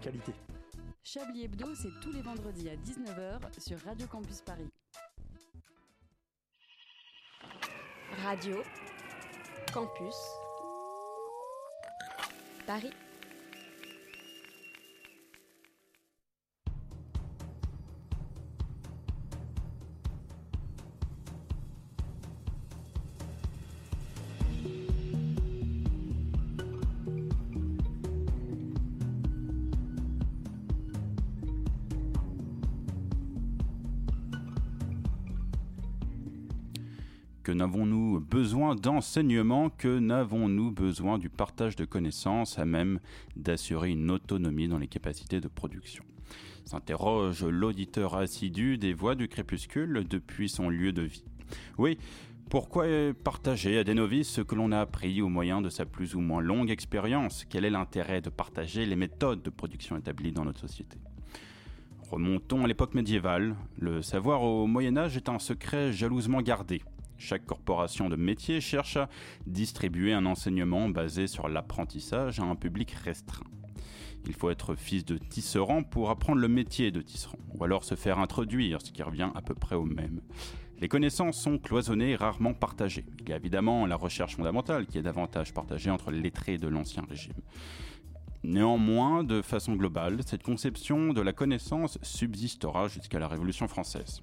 qualité. Chablis Hebdo, c'est tous les vendredis à 19h sur Radio Campus Paris. Radio Campus Paris. Que n'avons-nous besoin d'enseignement Que n'avons-nous besoin du partage de connaissances à même d'assurer une autonomie dans les capacités de production? S'interroge l'auditeur assidu des voix du crépuscule depuis son lieu de vie. Oui, pourquoi partager à des novices ce que l'on a appris au moyen de sa plus ou moins longue expérience? Quel est l'intérêt de partager les méthodes de production établies dans notre société? Remontons à l'époque médiévale. Le savoir au Moyen Âge est un secret jalousement gardé. Chaque corporation de métier cherche à distribuer un enseignement basé sur l'apprentissage à un public restreint. Il faut être fils de tisserand pour apprendre le métier de tisserand, ou alors se faire introduire, ce qui revient à peu près au même. Les connaissances sont cloisonnées et rarement partagées. Il y a évidemment la recherche fondamentale qui est davantage partagée entre les lettrés de l'Ancien Régime. Néanmoins, de façon globale, cette conception de la connaissance subsistera jusqu'à la Révolution française.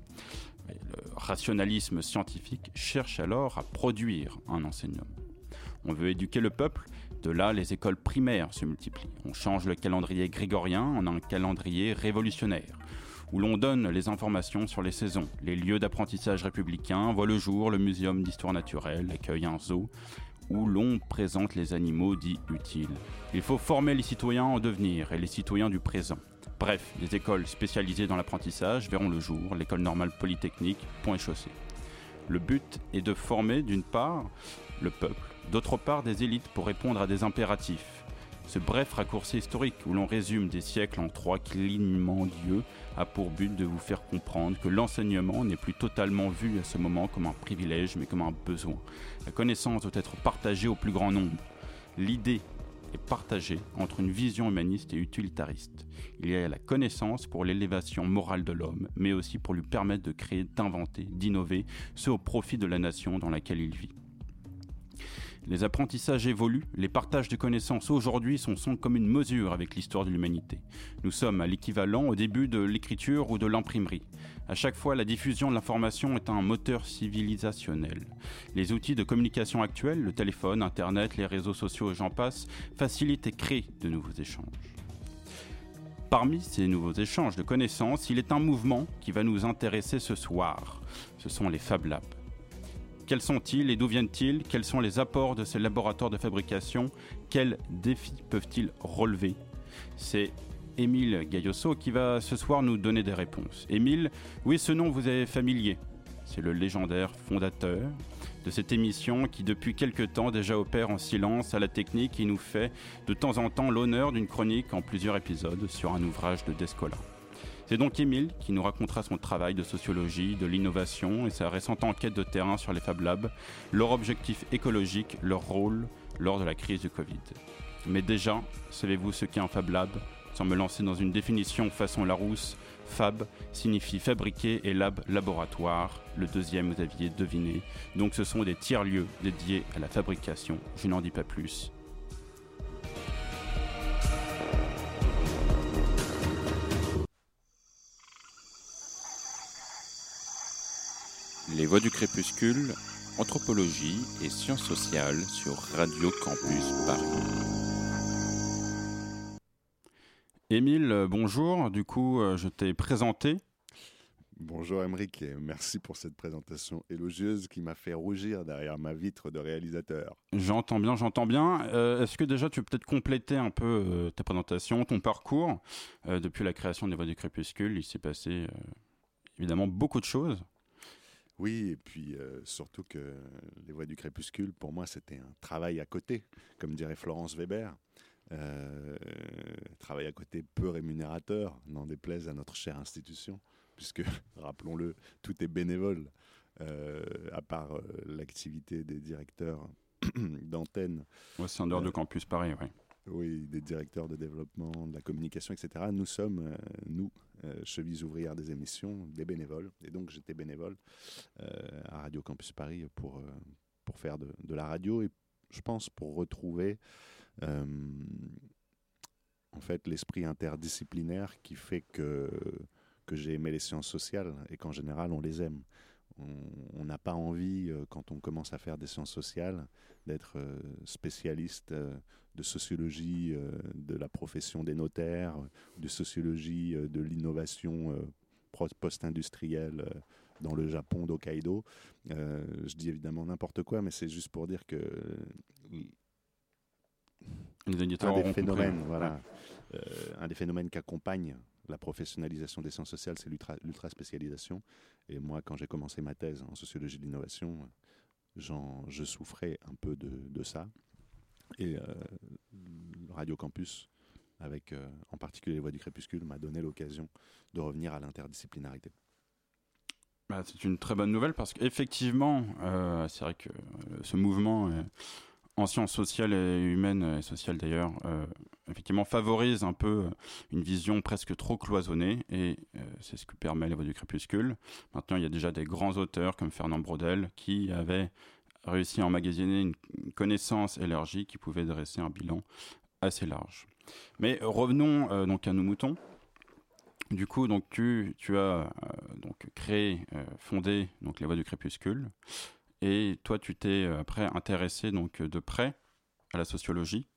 Le rationalisme scientifique cherche alors à produire un enseignement. On veut éduquer le peuple, de là les écoles primaires se multiplient. On change le calendrier grégorien en un calendrier révolutionnaire, où l'on donne les informations sur les saisons. Les lieux d'apprentissage républicains voient le jour, le muséum d'histoire naturelle accueille un zoo, où l'on présente les animaux dits utiles. Il faut former les citoyens en devenir et les citoyens du présent. Bref, des écoles spécialisées dans l'apprentissage verront le jour, l'école normale polytechnique, point et chaussée. Le but est de former d'une part le peuple, d'autre part des élites pour répondre à des impératifs. Ce bref raccourci historique où l'on résume des siècles en trois clignements d'yeux a pour but de vous faire comprendre que l'enseignement n'est plus totalement vu à ce moment comme un privilège mais comme un besoin. La connaissance doit être partagée au plus grand nombre. L'idée est partagée entre une vision humaniste et utilitariste. Il y a la connaissance pour l'élévation morale de l'homme, mais aussi pour lui permettre de créer, d'inventer, d'innover, ce au profit de la nation dans laquelle il vit. Les apprentissages évoluent, les partages de connaissances aujourd'hui sont, sont comme une mesure avec l'histoire de l'humanité. Nous sommes à l'équivalent au début de l'écriture ou de l'imprimerie. À chaque fois, la diffusion de l'information est un moteur civilisationnel. Les outils de communication actuels, le téléphone, Internet, les réseaux sociaux et j'en passe, facilitent et créent de nouveaux échanges. Parmi ces nouveaux échanges de connaissances, il est un mouvement qui va nous intéresser ce soir. Ce sont les Fab Labs. Quels sont-ils et d'où viennent-ils? Quels sont les apports de ces laboratoires de fabrication? Quels défis peuvent-ils relever? C'est Émile Gaillosso qui va ce soir nous donner des réponses. Émile, oui, ce nom vous est familier. C'est le légendaire fondateur de cette émission qui depuis quelque temps déjà opère en silence à la technique et nous fait de temps en temps l'honneur d'une chronique en plusieurs épisodes sur un ouvrage de Descola. C'est donc Émile qui nous racontera son travail de sociologie, de l'innovation et sa récente enquête de terrain sur les Fab Labs, leur objectif écologique, leur rôle lors de la crise du Covid. Mais déjà, savez-vous ce qu'est un Fab Lab? Sans me lancer dans une définition façon Larousse, Fab signifie fabriquer et lab laboratoire. Le deuxième, vous aviez deviné. Donc ce sont des tiers-lieux dédiés à la fabrication. Je n'en dis pas plus. Voix du Crépuscule, Anthropologie et Sciences sociales sur Radio Campus Paris. Émile, bonjour. Du coup, euh, je t'ai présenté. Bonjour Emeric et merci pour cette présentation élogieuse qui m'a fait rougir derrière ma vitre de réalisateur. J'entends bien, j'entends bien. Euh, Est-ce que déjà tu peux peut-être compléter un peu euh, ta présentation, ton parcours Euh, Depuis la création des Voix du Crépuscule, il s'est passé euh, évidemment beaucoup de choses. Oui, et puis euh, surtout que Les Voix du Crépuscule, pour moi, c'était un travail à côté, comme dirait Florence Weber. Euh, travail à côté peu rémunérateur, n'en déplaise à notre chère institution, puisque, rappelons-le, tout est bénévole, euh, à part l'activité des directeurs d'antenne. Ouais, c'est en dehors de campus Paris, oui. Oui, des directeurs de développement, de la communication, etc. Nous sommes, nous, chevilles ouvrières des émissions, des bénévoles. Et donc j'étais bénévole euh, à Radio Campus Paris pour, pour faire de, la radio et je pense pour retrouver en fait l'esprit interdisciplinaire qui fait que, que j'ai aimé les sciences sociales et qu'en général on les aime on n'a pas envie, euh, quand on commence à faire des sciences sociales, d'être euh, spécialiste euh, de sociologie de la profession des notaires, de sociologie de l'innovation post-industrielle dans le Japon d'Hokkaido. je dis évidemment n'importe quoi, mais c'est juste pour dire que un des phénomènes, voilà, un des phénomènes qui accompagne la professionnalisation des sciences sociales, c'est l'ultra spécialisation. Et moi, quand j'ai commencé ma thèse en sociologie de l'innovation, je souffrais un peu de, ça. Et euh, Radio Campus, avec euh, en particulier les voix du crépuscule, m'a donné l'occasion de revenir à l'interdisciplinarité. Bah, c'est une très bonne nouvelle parce qu'effectivement, euh, c'est vrai que ce mouvement en sciences sociales et humaines, et sociales d'ailleurs, effectivement favorise un peu une vision presque trop cloisonnée, et c'est ce que permet les voix du crépuscule. Maintenant, il y a déjà des grands auteurs comme Fernand Braudel qui avaient réussi à emmagasiner une connaissance élargie qui pouvait dresser un bilan assez large. Mais revenons donc à nos moutons. Du coup, donc tu, as donc créé, fondé donc les voix du crépuscule. Et toi, tu t'es euh, après intéressé donc de près à la sociologie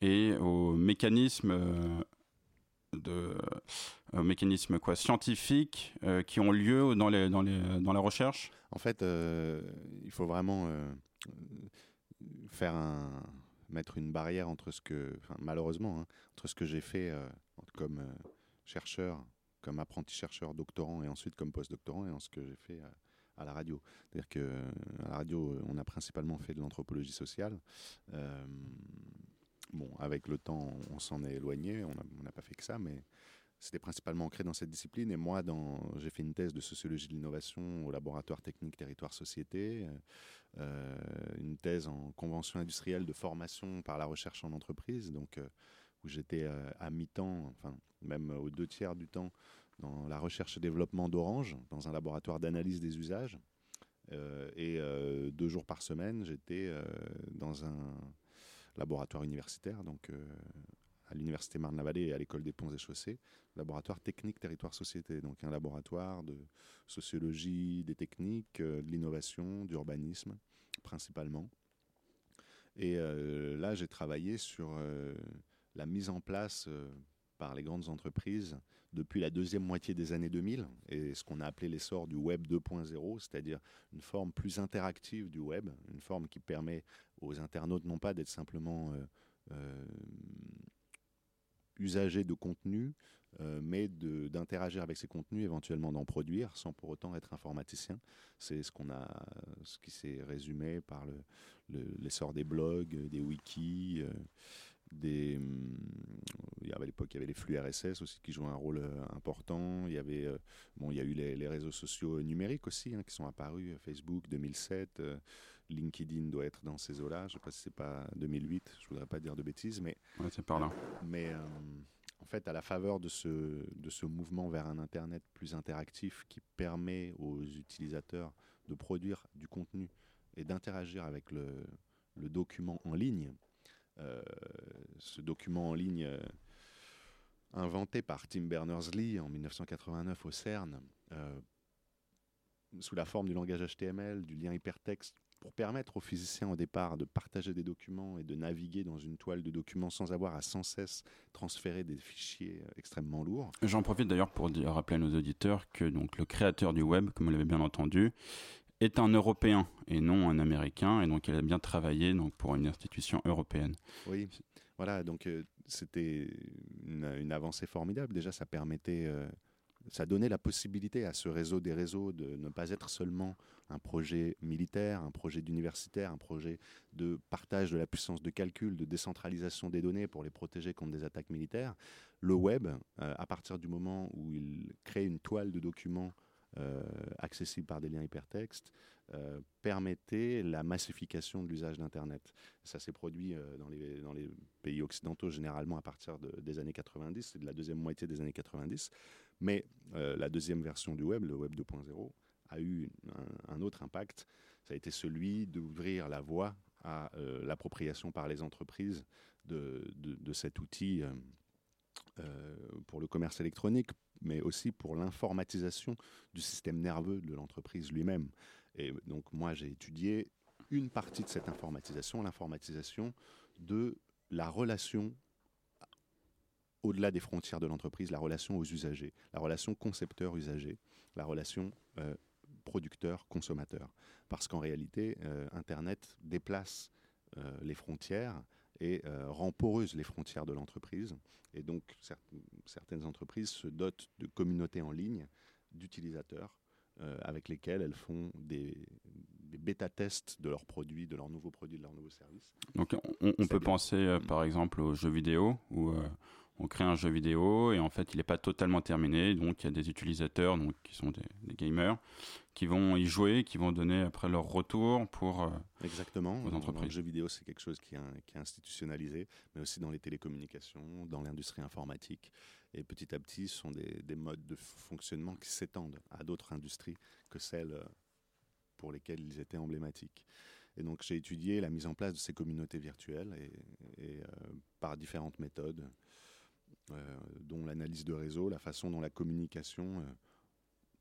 et aux mécanismes euh, de mécanismes quoi scientifiques euh, qui ont lieu dans les dans les dans la recherche? En fait, il faut vraiment faire un mettre une barrière entre ce que malheureusement hein, entre ce que j'ai fait comme chercheur, comme apprenti chercheur doctorant et ensuite comme postdoctorant et en ce que j'ai fait à la radio. C'est-à-dire qu'à la radio, on a principalement fait de l'anthropologie sociale. Euh, bon, avec le temps, on s'en est éloigné, on n'a pas fait que ça, mais c'était principalement ancré dans cette discipline. Et moi, j'ai fait une thèse de sociologie de l'innovation au laboratoire technique territoire-société, euh, une thèse en convention industrielle de formation par la recherche en entreprise, donc euh, où j'étais à mi-temps, enfin même aux deux tiers du temps, dans la recherche et développement d'Orange, dans un laboratoire d'analyse des usages. Euh, et euh, deux jours par semaine, j'étais euh, dans un laboratoire universitaire, donc à l'université Marne-la-Vallée et à l'école des ponts et chaussées, laboratoire technique territoire société, donc un laboratoire de sociologie des techniques, de l'innovation, d'urbanisme principalement. Et là, j'ai travaillé sur la mise en place par les grandes entreprises depuis la deuxième moitié des années 2000 et ce qu'on a appelé l'essor du web 2.0, c'est-à-dire une forme plus interactive du web, une forme qui permet aux internautes non pas d'être simplement euh, euh, usagers de contenu, euh, mais d'interagir avec ces contenus, éventuellement d'en produire, sans pour autant être informaticien. C'est ce qu'on ce qui s'est résumé par l'essor le, des blogs, des wikis des hum, il y avait à l'époque il y avait les flux RSS aussi qui jouaient un rôle euh, important il y avait euh, bon il y a eu les, réseaux sociaux numériques aussi hein, qui sont apparus Facebook 2007 euh, LinkedIn doit être dans ces eaux-là. Je sais pas si c'est pas 2008 je voudrais pas dire de bêtises mais c'est par là. mais en fait à la faveur de ce de ce mouvement vers un internet plus interactif qui permet aux utilisateurs de produire du contenu et d'interagir avec le, le document en ligne euh, ce document en ligne euh, inventé par Tim Berners-Lee en 1989 au CERN, euh, sous la forme du langage HTML, du lien hypertexte, pour permettre aux physiciens au départ de partager des documents et de naviguer dans une toile de documents sans avoir à sans cesse transférer des fichiers extrêmement lourds. J'en profite d'ailleurs pour rappeler à nos auditeurs que donc le créateur du web, comme vous l'avez bien entendu, est un Européen et non un Américain, et donc il a bien travaillé donc, pour une institution européenne. Oui, voilà, donc euh, c'était une, avancée formidable. Déjà, ça permettait, euh, ça donnait la possibilité à ce réseau des réseaux de ne pas être seulement un projet militaire, un projet d'universitaire, un projet de partage de la puissance de calcul, de décentralisation des données pour les protéger contre des attaques militaires. Le web, euh, à partir du moment où il crée une toile de documents accessibles par des liens hypertextes, permettait la massification de l'usage d'Internet. Ça s'est produit les, dans, les, pays occidentaux généralement à partir des années 90, de la deuxième moitié des années 90. Mais la deuxième version du web, le web 2.0, a eu un, autre impact. Ça a été celui d'ouvrir la voie à l'appropriation par les entreprises de, de, cet outil euh, pour le commerce électronique, mais aussi pour l'informatisation du système nerveux de l'entreprise lui-même. Et donc moi, j'ai étudié une partie de cette informatisation, l'informatisation de la relation au-delà des frontières de l'entreprise, la relation aux usagers, la relation concepteur-usager, la relation euh, producteur-consommateur. Parce qu'en réalité, euh, Internet déplace les frontières et rend poreuses les frontières de l'entreprise. Et donc, certaines entreprises se dotent de communautés en ligne d'utilisateurs euh, avec lesquels elles font des, bêta-tests de leurs produits, de leurs nouveaux produits, de leurs nouveaux services. Donc, on, peut penser euh, par exemple aux jeux vidéo où euh, on crée un jeu vidéo et en fait il n'est pas totalement terminé. Donc il y a des utilisateurs donc, qui sont des, gamers qui vont y jouer, qui vont donner après leur retour pour euh, Exactement. aux entreprises. Le jeu vidéo c'est quelque chose qui est, qui est, institutionnalisé, mais aussi dans les télécommunications, dans l'industrie informatique. Et petit à petit, ce sont des, des modes de fonctionnement qui s'étendent à d'autres industries que celles euh, pour lesquelles ils étaient emblématiques. Et donc j'ai étudié la mise en place de ces communautés virtuelles et, et euh, par différentes méthodes. Euh, dont l'analyse de réseau, la façon dont la communication euh,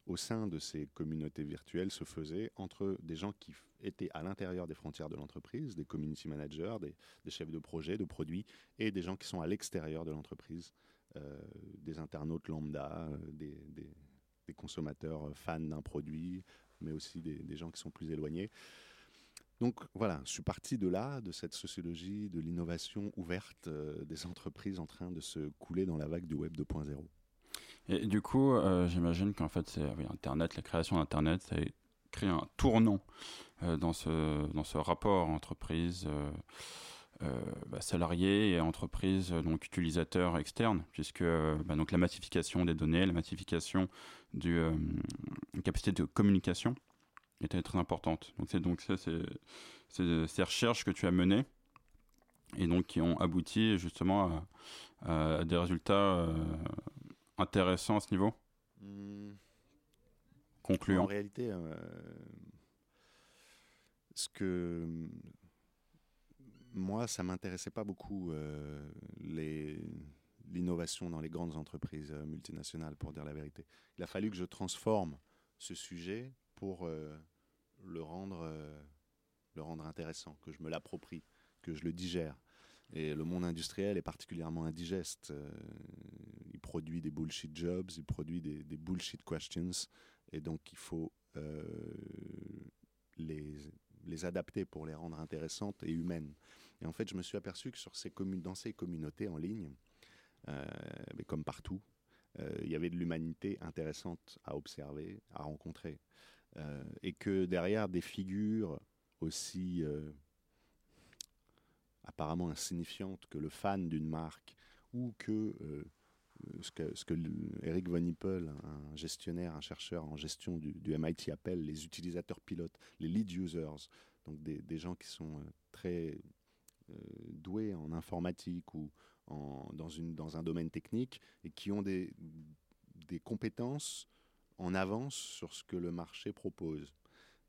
au sein de ces communautés virtuelles se faisait entre des gens qui étaient à l'intérieur des frontières de l'entreprise, des community managers, des, chefs de projet, de produits, et des gens qui sont à l'extérieur de l'entreprise, euh, des internautes lambda, des, consommateurs fans d'un produit, mais aussi des, gens qui sont plus éloignés. Donc voilà, je suis parti de là, de cette sociologie de l'innovation ouverte euh, des entreprises en train de se couler dans la vague du Web 2.0. Et du coup, euh, j'imagine qu'en fait, c'est Internet, la création d'Internet, ça a créé un tournant euh, dans, ce, dans ce rapport entreprise. Bah, salariés et entreprises donc utilisateurs externes puisque bah, donc la massification des données la massification du capacité de communication était très importante. Donc c'est donc ça, c'est ces recherches que tu as menées et donc qui ont abouti justement à, des résultats euh, intéressants à ce niveau. Mmh. Concluant. En réalité, euh, ce que moi, ça m'intéressait pas beaucoup euh, les l'innovation dans les grandes entreprises multinationales, pour dire la vérité. Il a fallu que je transforme ce sujet pour euh, le, rendre, euh, le rendre intéressant, que je me l'approprie, que je le digère. Et le monde industriel est particulièrement indigeste. Euh, il produit des bullshit jobs, il produit des, bullshit questions, et donc il faut les, adapter pour les rendre intéressantes et humaines. Et en fait, je me suis aperçu que dans ces communautés en ligne, mais comme partout, il y avait de l'humanité intéressante à observer, à rencontrer. Euh, et que derrière des figures aussi euh, apparemment insignifiantes que le fan d'une marque ou que euh, ce que, Eric Von Hippel, un gestionnaire, un chercheur en gestion du, MIT, appelle les utilisateurs pilotes, les lead users, donc des, gens qui sont très doués en informatique ou dans, un domaine technique et qui ont des compétences en avance sur ce que le marché propose.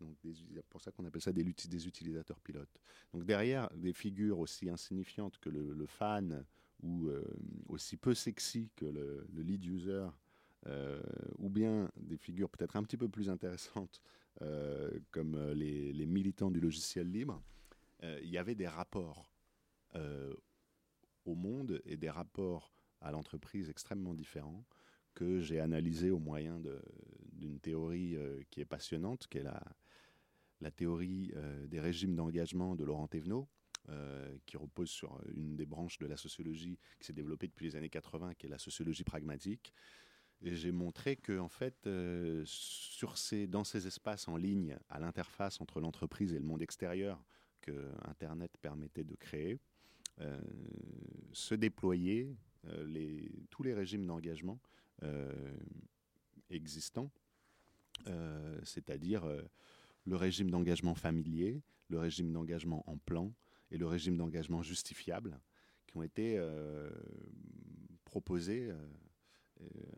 Donc, c'est pour ça qu'on appelle ça des, des, utilisateurs pilotes. Donc, derrière des figures aussi insignifiantes que le, fan ou euh, aussi peu sexy que le, lead user, euh, ou bien des figures peut-être un petit peu plus intéressantes euh, comme les, les, militants du logiciel libre, il y avait des rapports au monde et des rapports à l'entreprise extrêmement différents que j'ai analysé au moyen d'une théorie euh, qui est passionnante, qui est la, théorie euh, des régimes d'engagement de Laurent Thévenot, euh, qui repose sur une des branches de la sociologie qui s'est développée depuis les années 80, qui est la sociologie pragmatique. Et j'ai montré que, en fait, dans ces espaces en ligne, à l'interface entre l'entreprise et le monde extérieur que Internet permettait de créer, se déployaient tous les régimes d'engagement existants c'est-à-dire le régime d'engagement familier, le régime d'engagement en plan et le régime d'engagement justifiable qui ont été proposés,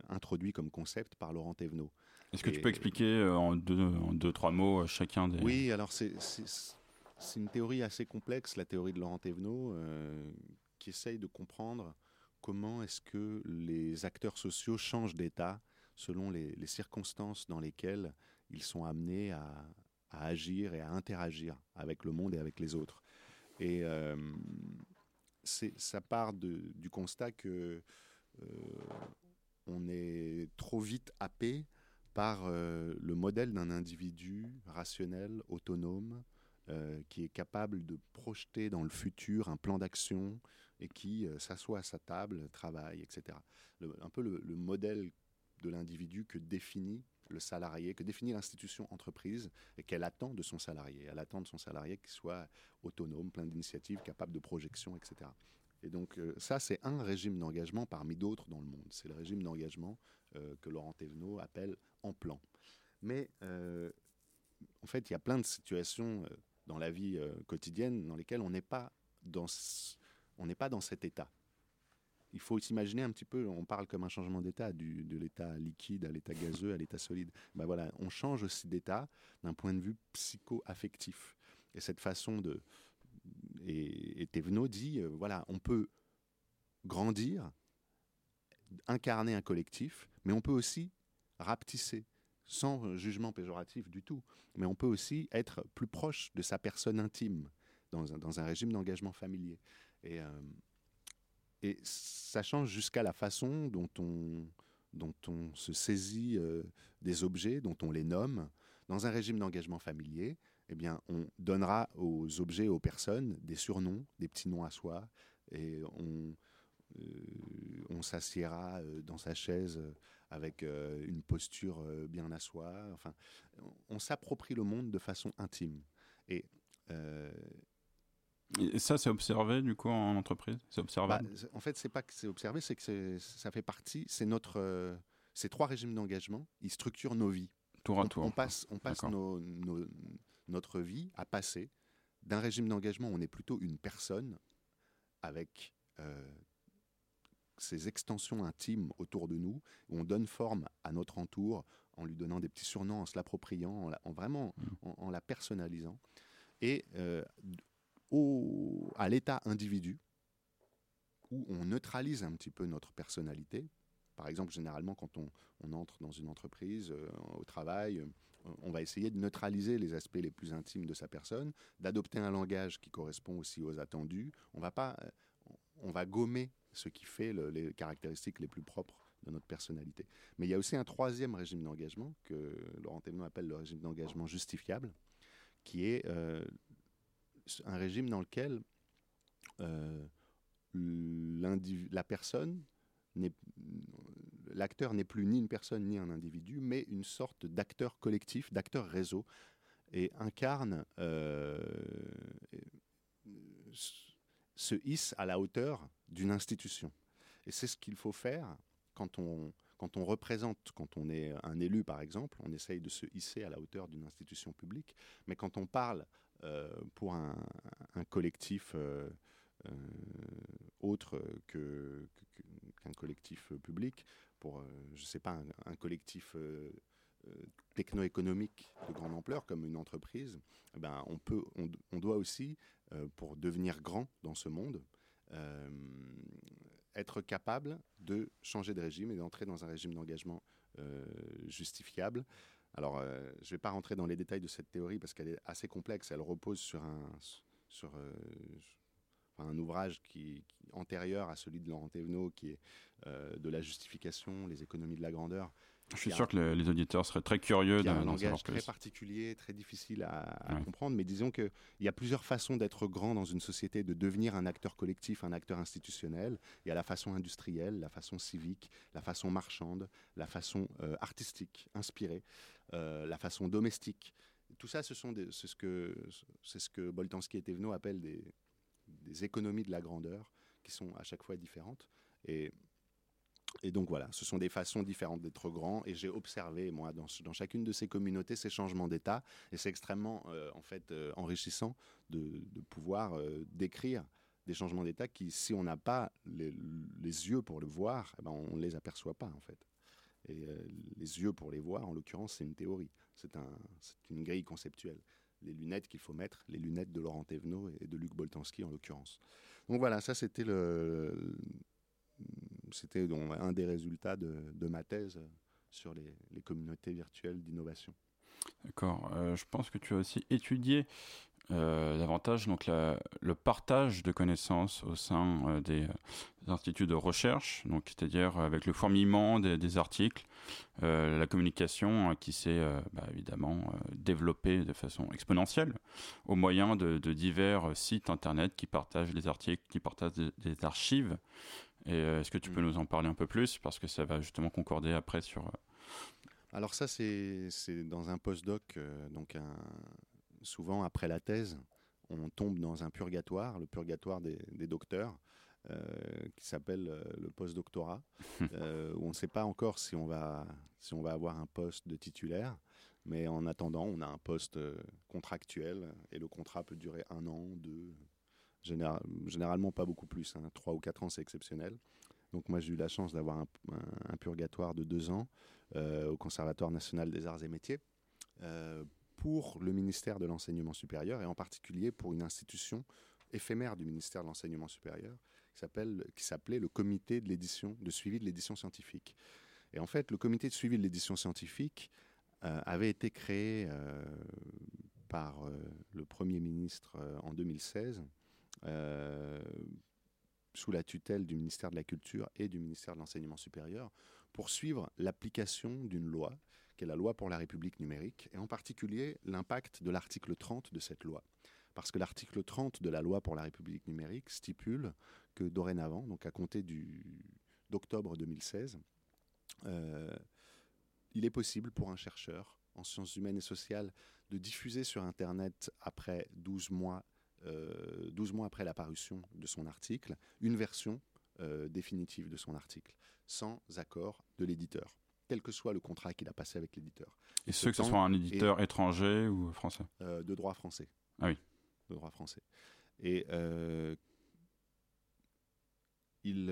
introduits comme concept par Laurent Thévenot. Est-ce que tu peux expliquer en deux, en deux, trois mots chacun des... Oui, alors c'est une théorie assez complexe, la théorie de Laurent Thévenot, qui essaye de comprendre comment est-ce que les acteurs sociaux changent d'état selon les, circonstances dans lesquelles ils sont amenés à, agir et à interagir avec le monde et avec les autres. Et euh, ça part du constat que euh, on est trop vite happé par euh, le modèle d'un individu rationnel, autonome, qui est capable de projeter dans le futur un plan d'action, et qui euh, s'assoit à sa table, travaille, etc. un peu le, modèle de l'individu que définit le salarié, que définit l'institution entreprise et qu'elle attend de son salarié. Elle attend de son salarié qu'il soit autonome, plein d'initiatives, capable de projection, etc. Et donc euh, ça, c'est un régime d'engagement parmi d'autres dans le monde. C'est le régime d'engagement euh, que Laurent Thévenot appelle en plan. Mais en fait, il y a plein de situations dans la vie quotidienne dans lesquelles on n'est pas dans on n'est pas dans cet état. Il faut s'imaginer un petit peu, on parle comme un changement d'état, de l'état liquide à l'état gazeux, à l'état solide. Ben voilà, on change aussi d'état d'un point de vue psycho-affectif. Et cette façon de... Et, et Thévenot dit, euh, voilà, on peut grandir, incarner un collectif, mais on peut aussi rapetisser, sans jugement péjoratif du tout. Mais on peut aussi être plus proche de sa personne intime, dans dans un régime d'engagement familier. Et, euh, ça change jusqu'à la façon dont on, dont on se saisit euh, des objets, dont on les nomme. Dans un régime d'engagement familier, eh bien, on donnera aux objets, aux personnes, des surnoms, des petits noms à soi, et on, euh, s'assiera dans sa chaise avec une posture bien à soi. Enfin, on, s'approprie le monde de façon intime. Et et ça, c'est observé du coup en entreprise? C'est observable? Bah, En fait, c'est pas que c'est observé, c'est que ça fait partie. C'est notre, euh, ces trois régimes d'engagement, ils structurent nos vies. Tour à tour. On passe, on passe notre vie à passer d'un régime d'engagement où on est plutôt une personne avec euh, ses extensions intimes autour de nous, où on donne forme à notre entour en lui donnant des petits surnoms, en se l'appropriant, en, vraiment mmh. en, la personnalisant. Et euh, à l'état individu, où on neutralise un petit peu notre personnalité. Par exemple, généralement, quand on, entre dans une entreprise, euh, au travail, euh, on va essayer de neutraliser les aspects les plus intimes de sa personne, d'adopter un langage qui correspond aussi aux attendus. On va pas, euh, on va gommer ce qui fait les caractéristiques les plus propres de notre personnalité. Mais il y a aussi un troisième régime d'engagement que Laurent Thévenot appelle le régime d'engagement justifiable, qui est un régime dans lequel euh, la personne, l'acteur n'est plus ni une personne ni un individu, mais une sorte d'acteur collectif, d'acteur réseau, et incarne, euh, se hisse à la hauteur d'une institution. Et c'est ce qu'il faut faire quand on, quand on représente, quand on est un élu par exemple, on essaye de se hisser à la hauteur d'une institution publique, mais quand on parle pour un, collectif euh, euh, autre qu'un collectif public, pour, je sais pas, un, collectif techno-économique de grande ampleur comme une entreprise, eh ben on, peut, on, doit aussi, pour devenir grand dans ce monde, être capable de changer de régime et d'entrer dans un régime d'engagement justifiable alors, euh, je ne vais pas rentrer dans les détails de cette théorie parce qu'elle est assez complexe. Elle repose sur un, euh, ouvrage qui, antérieur à celui de Laurent Thévenot, qui est euh, de la justification, les économies de la grandeur, je suis sûr que les auditeurs seraient très curieux d'un langage très particulier, très difficile à, comprendre, mais disons qu'il y a plusieurs façons d'être grand dans une société, de devenir un acteur collectif, un acteur institutionnel. Il y a la façon industrielle, la façon civique, la façon marchande, la façon euh, artistique, inspirée, euh, la façon domestique. Tout ça, ce sont c'est ce que c'est ce que Boltanski et Thévenot appellent des, des économies de la grandeur, qui sont à chaque fois différentes. Et Et donc voilà, ce sont des façons différentes d'être grand. Et j'ai observé, moi, dans, chacune de ces communautés, ces changements d'état. Et c'est extrêmement, euh, en fait, euh, enrichissant de, pouvoir euh, décrire des changements d'état qui, si on n'a pas les, yeux pour le voir, eh ben, on ne les aperçoit pas, en fait. Et les yeux pour les voir, en l'occurrence, c'est une théorie. C'est un, une grille conceptuelle. Les lunettes qu'il faut mettre, les lunettes de Laurent Thévenot et de Luc Boltanski, en l'occurrence. Donc voilà, ça, c'était le c'était un des résultats de, ma thèse sur les, communautés virtuelles d'innovation. D'accord. Euh, je pense que tu as aussi étudié euh, davantage donc le partage de connaissances au sein euh, des, instituts de recherche, donc c'est-à-dire avec le fourmillement des, articles, la communication qui s'est bah, évidemment développée de façon exponentielle au moyen de, divers sites internet qui partagent les articles, qui partagent des archives et euh, est-ce que tu peux mm. nous en parler un peu plus? Parce que ça va justement concorder après sur. Euh, Alors, ça, c'est dans un postdoc, euh, donc un, souvent après la thèse, on tombe dans un purgatoire, le purgatoire des, docteurs. qui s'appelle le postdoctorat, euh, où on ne sait pas encore si on, va, si on va avoir un poste de titulaire, mais en attendant, on a un poste contractuel, et le contrat peut durer un an, deux, généralement pas beaucoup plus. Hein. Trois ou quatre ans, c'est exceptionnel. Donc moi, j'ai eu la chance d'avoir un, purgatoire de deux ans euh, au Conservatoire national des arts et métiers euh, pour le ministère de l'enseignement supérieur et en particulier pour une institution éphémère du ministère de l'enseignement supérieur qui s'appelait le comité de de suivi de l'édition scientifique. Et en fait, le comité de suivi de l'édition scientifique euh, avait été créé par le Premier ministre en 2016 euh, sous la tutelle du ministère de la Culture et du ministère de l'Enseignement supérieur, pour suivre l'application d'une loi, qui est la loi pour la République numérique, et en particulier l'impact de l'article 30 de cette loi. Parce que l'article 30 de la loi pour la République numérique stipule que dorénavant, donc à compter d'octobre 2016, euh, il est possible pour un chercheur en sciences humaines et sociales de diffuser sur Internet après 12 mois 12 euh, mois après l'apparition de son article, une version euh, définitive de son article, sans accord de l'éditeur quel que soit le contrat qu'il a passé avec l'éditeur. Et ce, que ce soit un éditeur étranger ou français? Euh, De droit français. Ah oui. De droit français. Et, il,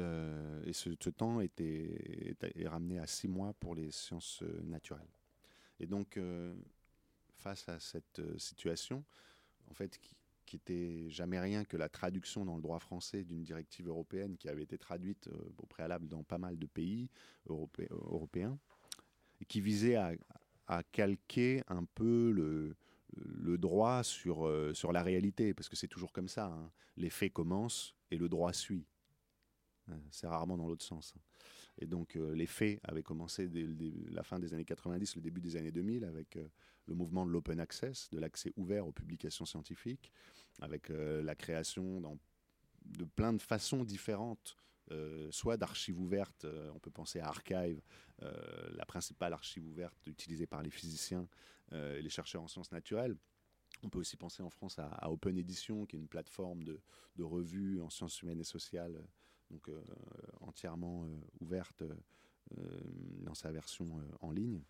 et ce, temps était, est ramené à six mois pour les sciences naturelles. Et donc, face à cette situation, en fait, qui, qui était jamais rien que la traduction dans le droit français d'une directive européenne qui avait été traduite euh, au préalable dans pas mal de pays européens et qui visait à, calquer un peu le, droit sur, euh, sur la réalité, parce que c'est toujours comme ça. Hein. Les faits commencent et le droit suit. Euh, c'est rarement dans l'autre sens. Et donc les faits avaient commencé dès, la fin des années 90, le début des années 2000, avec le mouvement de l'open access, de l'accès ouvert aux publications scientifiques, avec euh, la création de plein de façons différentes euh, soit d'archives ouvertes, euh, on peut penser à Archive, la principale archive ouverte utilisée par les physiciens et les chercheurs en sciences naturelles. On peut aussi penser en France à, Open Edition, qui est une plateforme de revues en sciences humaines et sociales, donc entièrement ouverte dans sa version en ligne.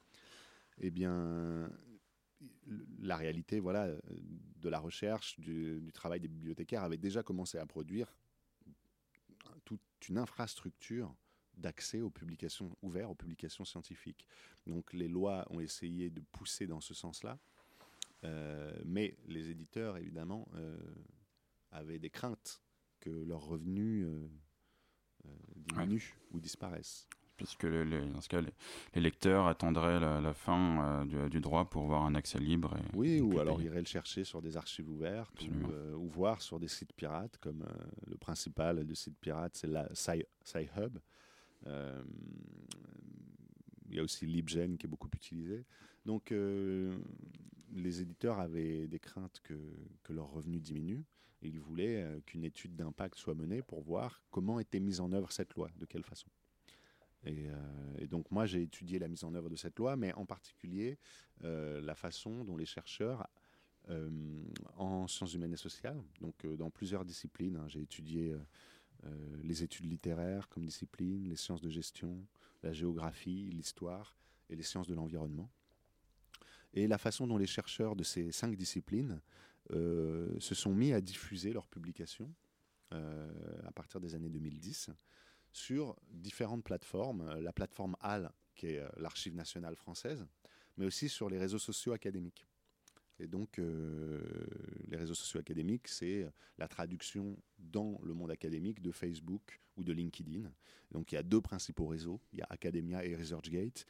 Eh bien, la réalité voilà, de la recherche, du, travail des bibliothécaires avait déjà commencé à produire toute une infrastructure d'accès aux publications ouvertes, aux publications scientifiques. Donc les lois ont essayé de pousser dans ce sens-là, euh, mais les éditeurs, évidemment, euh, avaient des craintes que leurs revenus euh, diminuent ou disparaissent puisque dans ce cas, les, lecteurs attendraient la, fin euh, du, droit pour voir un accès libre. oui, ou alors iraient le chercher sur des archives ouvertes euh, ou, voir sur des sites pirates, comme euh, le principal de sites pirates, c'est la Sci-Hub. il y a aussi LibGen qui est beaucoup utilisé. Donc, les éditeurs avaient des craintes que, que leurs revenus diminuent. Et ils voulaient qu'une étude d'impact soit menée pour voir comment était mise en œuvre cette loi, de quelle façon. Euh, et, donc moi j'ai étudié la mise en œuvre de cette loi, mais en particulier euh, la façon dont les chercheurs euh, en sciences humaines et sociales, donc dans plusieurs disciplines, hein, j'ai étudié les études littéraires comme discipline, les sciences de gestion, la géographie, l'histoire et les sciences de l'environnement. Et la façon dont les chercheurs de ces cinq disciplines se sont mis à diffuser leurs publications à partir des années 2010 sur différentes plateformes. La plateforme HAL, qui est l'Archive nationale française, mais aussi sur les réseaux sociaux académiques. Et donc, euh, les réseaux sociaux académiques, c'est la traduction dans le monde académique de Facebook ou de LinkedIn. Donc, il y a deux principaux réseaux. Il y a Academia et ResearchGate.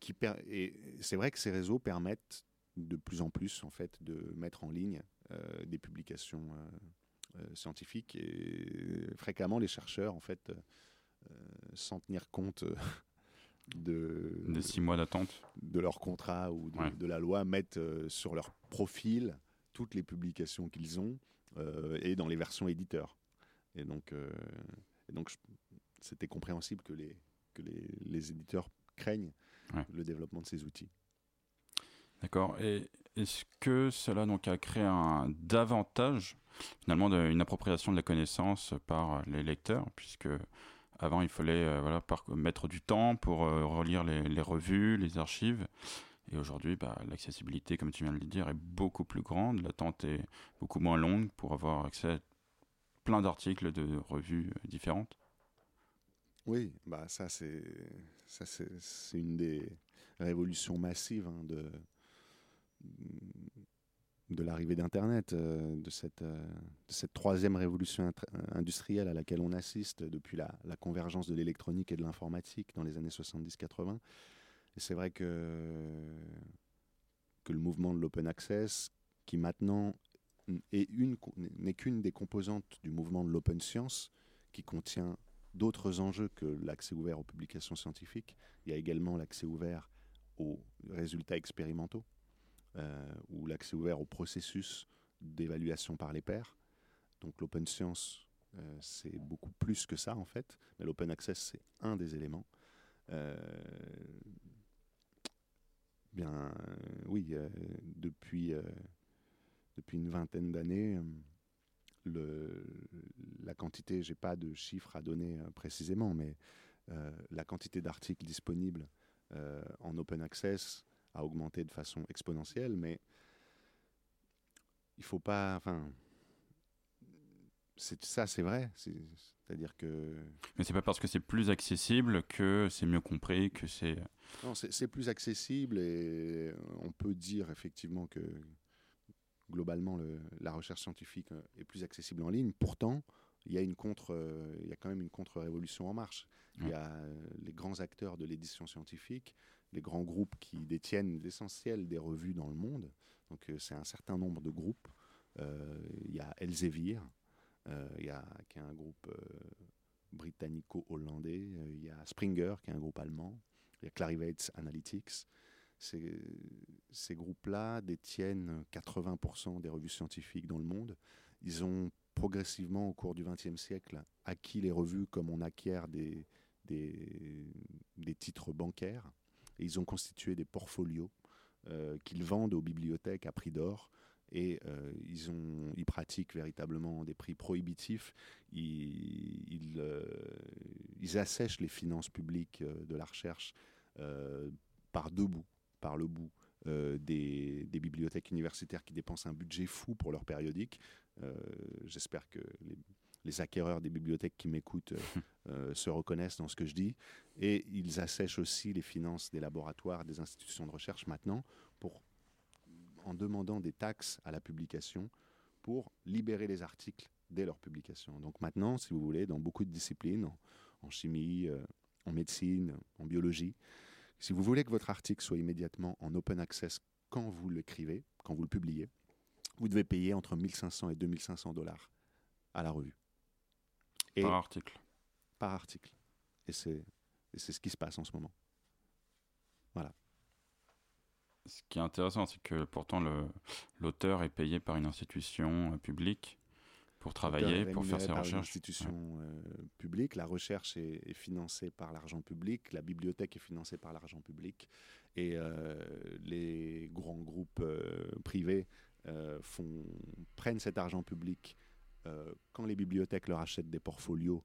Qui et c'est vrai que ces réseaux permettent de plus en plus, en fait, de mettre en ligne euh, des publications euh, scientifiques. Et fréquemment, les chercheurs, en fait, sans tenir compte de, six mois d'attente de leur contrat ou de, la loi mettent euh, sur leur profil toutes les publications qu'ils ont euh, et dans les versions éditeurs. Et donc, euh, donc c'était compréhensible que les, que les, les éditeurs craignent le développement de ces outils. D'accord. Et est-ce que cela donc a créé un davantage finalement une appropriation de la connaissance par les lecteurs, puisque avant, il fallait euh, voilà, mettre du temps pour euh, relire les, revues, les archives. Et aujourd'hui, bah, l'accessibilité, comme tu viens de le dire, est beaucoup plus grande. L'attente est beaucoup moins longue pour avoir accès à plein d'articles de revues euh, différentes. Oui, bah ça c'est ça c'est une des révolutions massives hein, de de l'arrivée d'Internet, euh, de, cette, euh, de cette troisième révolution industrielle à laquelle on assiste depuis la, convergence de l'électronique et de l'informatique dans les années 70-80. Et c'est vrai que, que le mouvement de l'open access, qui maintenant n'est qu'une des composantes du mouvement de l'open science, qui contient d'autres enjeux que l'accès ouvert aux publications scientifiques. Il y a également l'accès ouvert aux résultats expérimentaux. Euh, ou l'accès ouvert au processus d'évaluation par les pairs. Donc l'open science, euh, c'est beaucoup plus que ça en fait, mais l'open access, c'est un des éléments. Euh, bien, oui, depuis, depuis une vingtaine d'années, la quantité, j'ai pas de chiffres à donner précisément, mais la quantité d'articles disponibles en open access a augmenté de façon exponentielle, mais il faut pas. Enfin, ça, c'est vrai. C'est-à-dire que. Mais c'est pas parce que c'est plus accessible que c'est mieux compris, que c'est. Non, c'est plus accessible et on peut dire effectivement que globalement le, la recherche scientifique est plus accessible en ligne. Pourtant, il y a une contre, il y a quand même une contre-révolution en marche. Il y a les grands acteurs de l'édition scientifique les grands groupes qui détiennent l'essentiel des revues dans le monde. Donc euh, c'est un certain nombre de groupes. Euh, il y a Elsevier, euh, il y a, qui est un groupe britannico-hollandais. Il y a Springer, qui est un groupe allemand. Il y a Clarivate Analytics. Ces, ces groupes-là détiennent 80% des revues scientifiques dans le monde. Ils ont progressivement, au cours du XXe siècle, acquis les revues comme on acquiert des, titres bancaires ils ont constitué des portfolios euh, qu'ils vendent aux bibliothèques à prix d'or. Et euh, ils, pratiquent véritablement des prix prohibitifs. Ils, euh, assèchent les finances publiques de la recherche par deux par le bout des, bibliothèques universitaires qui dépensent un budget fou pour leur périodique. J'espère que les, les acquéreurs des bibliothèques qui m'écoutent euh, euh, se reconnaissent dans ce que je dis. Et ils assèchent aussi les finances des laboratoires, des institutions de recherche maintenant, pour, en demandant des taxes à la publication pour libérer les articles dès leur publication. Donc maintenant, si vous voulez, dans beaucoup de disciplines, en, chimie, euh, en médecine, en biologie, si vous voulez que votre article soit immédiatement en open access quand vous l'écrivez, quand vous le publiez, vous devez payer entre 1500 et 2500 dollars à la revue par article. Par article. Et c'est ce qui se passe en ce moment. Voilà. Ce qui est intéressant, c'est que pourtant l'auteur est payé par une institution euh, publique pour travailler, pour faire ses recherches. Une institution euh, publique, la recherche est, financée par l'argent public, la bibliothèque est financée par l'argent public, et euh, les grands groupes privés font, prennent cet argent public quand les bibliothèques leur achètent des portfolios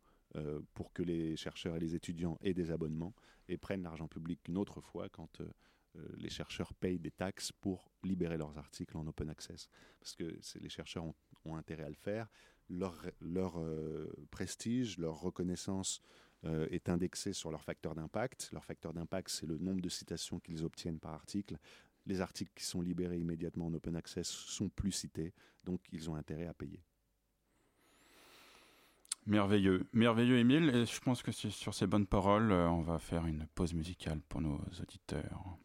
pour que les chercheurs et les étudiants aient des abonnements et prennent l'argent public une autre fois quand les chercheurs payent des taxes pour libérer leurs articles en open access. Parce que les chercheurs ont, intérêt à le faire. Leur, leur prestige, leur reconnaissance euh, est indexé sur leur facteur d'impact. Leur facteur d'impact, c'est le nombre de citations qu'ils obtiennent par article. Les articles qui sont libérés immédiatement en open access sont plus cités, donc ils ont intérêt à payer. Merveilleux, merveilleux Émile, et je pense que sur ces bonnes paroles, euh, on va faire une pause musicale pour nos auditeurs.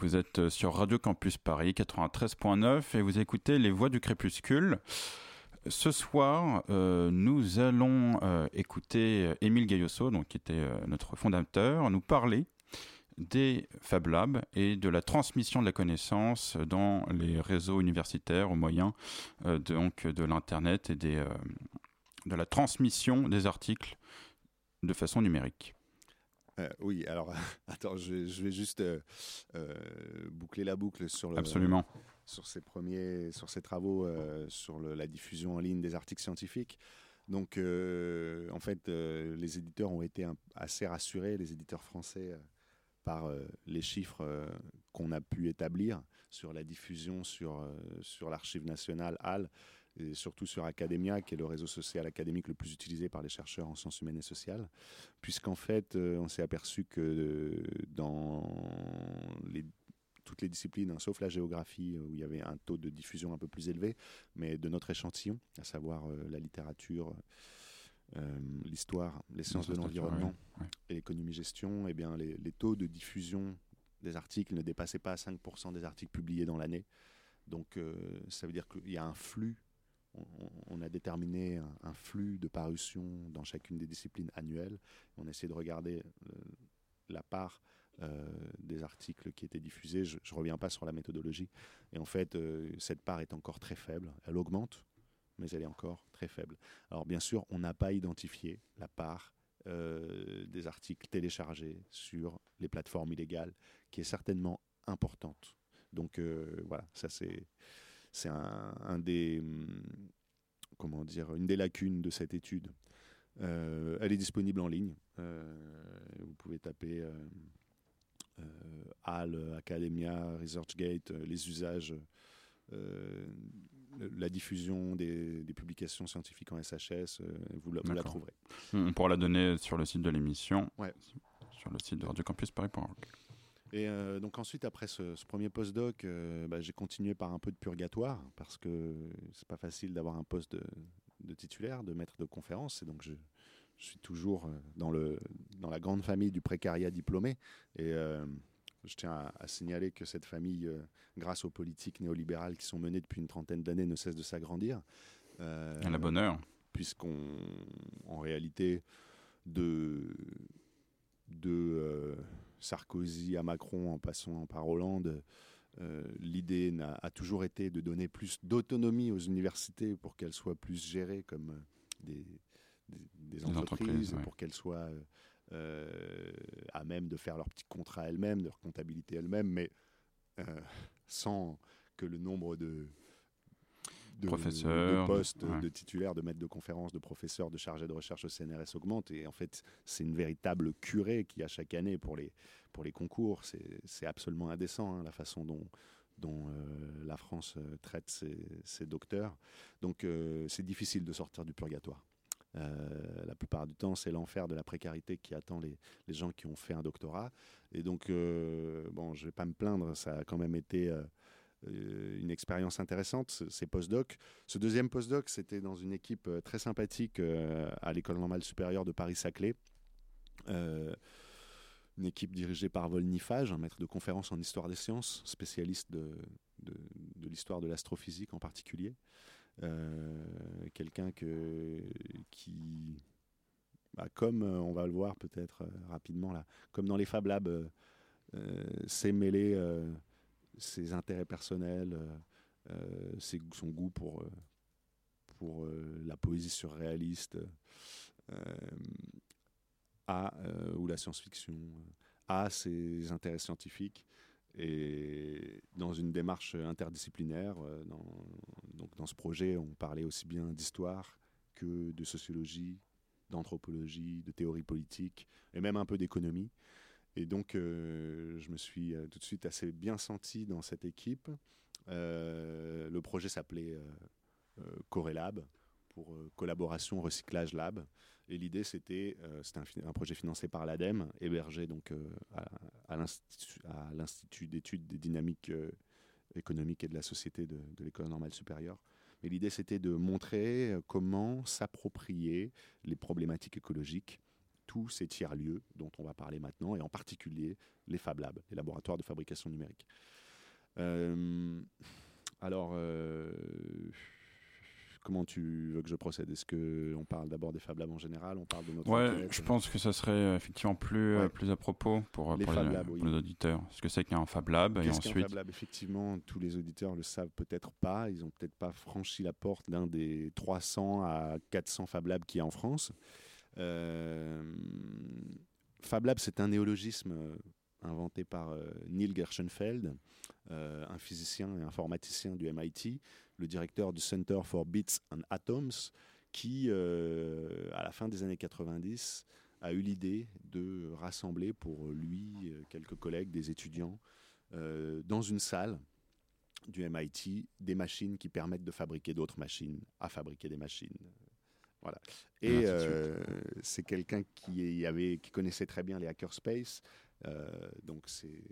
Vous êtes sur Radio Campus Paris 93.9 et vous écoutez Les Voix du Crépuscule. Ce soir, euh, nous allons euh, écouter Émile Gaillosso, donc, qui était euh, notre fondateur, nous parler des Fab Labs et de la transmission de la connaissance dans les réseaux universitaires au moyen donc, de l'Internet et des, de la transmission des articles de façon numérique. Euh, oui, alors attends, je, vais juste euh, euh, boucler la boucle sur le, Absolument. sur ces premiers, sur ces travaux sur la diffusion en ligne des articles scientifiques. Donc, en fait, les éditeurs ont été assez rassurés, les éditeurs français, par les chiffres qu'on a pu établir sur la diffusion sur, sur l'archive nationale HAL et surtout sur Academia, qui est le réseau social académique le plus utilisé par les chercheurs en sciences humaines et sociales, puisqu'en fait, euh, on s'est aperçu que euh, dans les, toutes les disciplines, hein, sauf la géographie, où il y avait un taux de diffusion un peu plus élevé, mais de notre échantillon, à savoir euh, la littérature, l'histoire, les sciences de l'environnement ouais. et l'économie-gestion, eh bien, les, les taux de diffusion des articles ne dépassaient pas 5% des articles publiés dans l'année. Donc, euh, ça veut dire qu'il y a un flux. On, a déterminé un, flux de parution dans chacune des disciplines annuelles. On a essayé de regarder euh, la part euh, des articles qui étaient diffusés. Je ne reviens pas sur la méthodologie. Et en fait, euh, cette part est encore très faible. Elle augmente, mais elle est encore très faible. Alors, bien sûr, on n'a pas identifié la part des articles téléchargés sur les plateformes illégales, qui est certainement importante. Donc voilà, ça c'est c'est un, un des hum, comment dire une des lacunes de cette étude. Euh, elle est disponible en ligne. Euh, vous pouvez taper euh, HAL, Academia, ResearchGate, les usages, la diffusion des, des publications scientifiques en SHS, vous, la, vous la D'accord. trouverez. On pourra la donner sur le site de l'émission, Ouais. sur le site de Radio Campus Paris.org. Et euh, donc ensuite, après ce, ce premier postdoc, euh, bah, j'ai continué par un peu de purgatoire parce que c'est pas facile d'avoir un poste de, de titulaire, de maître de conférence. Et donc je, je suis toujours euh, dans, le, dans la grande famille du précariat diplômé. Et euh, je tiens à, à signaler que cette famille, grâce aux politiques néolibérales qui sont menées depuis une trentaine d'années, ne cesse de s'agrandir. À la bonne heure. puisqu'on, en réalité, de, de Sarkozy à Macron en passant par Hollande, euh, l'idée a toujours été de donner plus d'autonomie aux universités pour qu'elles soient plus gérées comme euh, des, des- des entreprises, entreprises, ouais. pour qu'elles soient euh, à même de faire leurs petits contrats elles-mêmes, de leur comptabilité elles-mêmes, mais euh, sans que le nombre de, de, Professeurs, de postes, ouais. de titulaires, de maîtres de conférences, de professeurs, de chargés de recherche au CNRS augmente. Et en fait, c'est une véritable curée qu'il y a chaque année pour les, pour les concours. C'est absolument indécent hein, la façon dont, dont euh, la France euh, traite ses, ses docteurs. Donc euh, c'est difficile de sortir du purgatoire. Euh, la plupart du temps, c'est l'enfer de la précarité qui attend les, les gens qui ont fait un doctorat. Et donc, euh, bon, je vais pas me plaindre, ça a quand même été euh, une expérience intéressante, ce- ces postdocs. Ce deuxième postdoc, c'était dans une équipe euh, très sympathique euh, à l'École normale supérieure de Paris-Saclay. Euh, une équipe dirigée par Volnifage, un maître de conférence en histoire des sciences, spécialiste de, de, l'histoire de l'astrophysique en particulier. Euh, Quelqu'un que, qui, bah, comme euh, on va le voir peut-être euh, rapidement là, comme dans les Fab Labs, euh, euh, mêler euh, ses intérêts personnels, euh, euh, son goût pour, euh, pour la poésie surréaliste ou la science-fiction, à ses intérêts scientifiques et dans une démarche interdisciplinaire. donc dans ce projet, on parlait aussi bien d'histoire que de sociologie, d'anthropologie, de théorie politique et même un peu d'économie. Et donc, euh, je me suis euh, tout de suite assez bien senti dans cette équipe. Euh, le projet s'appelait Corelab pour collaboration recyclage lab. Et l'idée, c'était, c'était un, projet financé par l'ADEME, hébergé donc à, l'Institut- d'études des dynamiques économiques et de la société de, de l'École normale supérieure. Mais l'idée, c'était de montrer comment s'approprier les problématiques écologiques, tous ces tiers-lieux dont on va parler maintenant, et en particulier les Fab Labs, les laboratoires de fabrication numérique. Euh, alors, euh, comment tu veux que je procède? Est-ce qu'on parle d'abord des Fab Labs en général On parle de notre Ouais, enquête je pense que ça serait euh, effectivement plus, Ouais. plus à propos pour, Les pour les, oui. pour les auditeurs. Ce que c'est qu'un Fab Lab et ensuite. Fab Lab? Effectivement, tous les auditeurs le savent peut-être pas. Ils ont peut-être pas franchi la porte d'un des 300 à 400 Fab Labs qu'il y a en France. Euh, Fab Lab, c'est un néologisme euh, inventé par euh, Neil Gershenfeld, un physicien et informaticien du MIT, le directeur du Center for Bits and Atoms, qui, à la fin des années 90, a eu l'idée de rassembler pour lui quelques collègues, des étudiants, dans une salle du MIT des machines qui permettent de fabriquer d'autres machines à fabriquer des machines. Voilà. Et euh, c'est quelqu'un qui, avait, qui connaissait très bien les hackerspace, euh, donc ces,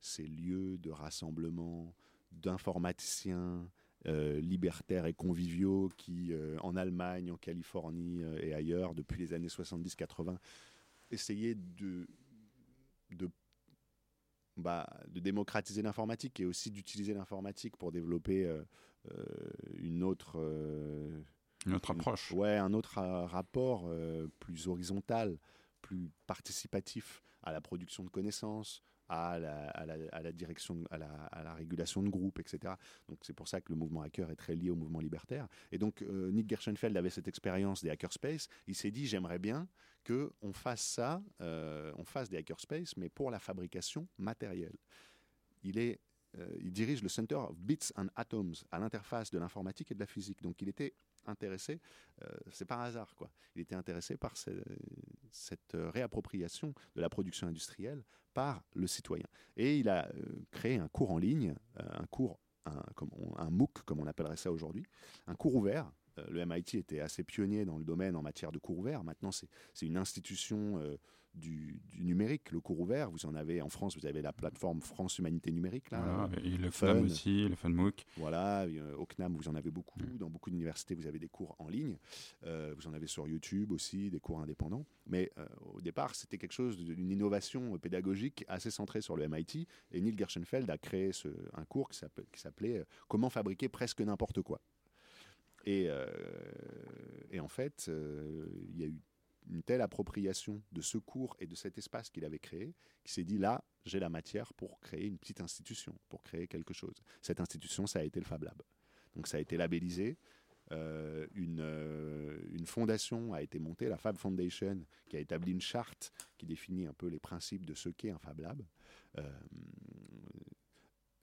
ces lieux de rassemblement d'informaticiens libertaires et conviviaux qui, en Allemagne, en Californie et ailleurs, depuis les années 70-80, essayaient de, de bah, de démocratiser l'informatique et aussi d'utiliser l'informatique pour développer euh, euh, une autre euh, une autre approche. ouais, un autre rapport plus horizontal, plus participatif à la production de connaissances, à la, direction, à la, régulation de groupes, etc. Donc c'est pour ça que le mouvement hacker est très lié au mouvement libertaire. Et donc Nick Gershenfeld avait cette expérience des hackerspace. Il s'est dit j'aimerais bien que on fasse ça, euh, on fasse des hackerspace, mais pour la fabrication matérielle. Il euh, il dirige le Center of Bits and Atoms à l'interface de l'informatique et de la physique. Donc il était intéressé, euh, c'est par hasard quoi, il était intéressé par cette réappropriation de la production industrielle par le citoyen. Et il a créé un cours en ligne, un cours, un, un MOOC comme on appellerait ça aujourd'hui, un cours ouvert euh, le MIT était assez pionnier dans le domaine en matière de cours ouverts. Maintenant, c'est une institution euh, du, numérique, le cours ouvert. Vous en avez en France, vous avez la plateforme France Humanité Numérique. Là, et le FUN aussi, le FUNMOOC. Voilà, au CNAM, vous en avez beaucoup. Mm. Dans beaucoup d'universités, vous avez des cours en ligne. Euh, vous en avez sur YouTube aussi, des cours indépendants. Mais au départ, c'était quelque chose d'une innovation pédagogique assez centrée sur le MIT. Et Neil Gershenfeld a créé ce, un cours qui s'appelait Comment fabriquer presque n'importe quoi. Euh, et, en fait, euh, il y a eu une telle appropriation de ce cours et de cet espace qu'il avait créé, qu'il s'est dit là, j'ai la matière pour créer une petite institution, pour créer quelque chose. Cette institution, ça a été le Fab Lab. Donc ça a été labellisé. Euh, une, une, fondation a été montée, la Fab Foundation, qui a établi une charte qui définit un peu les principes de ce qu'est un Fab Lab.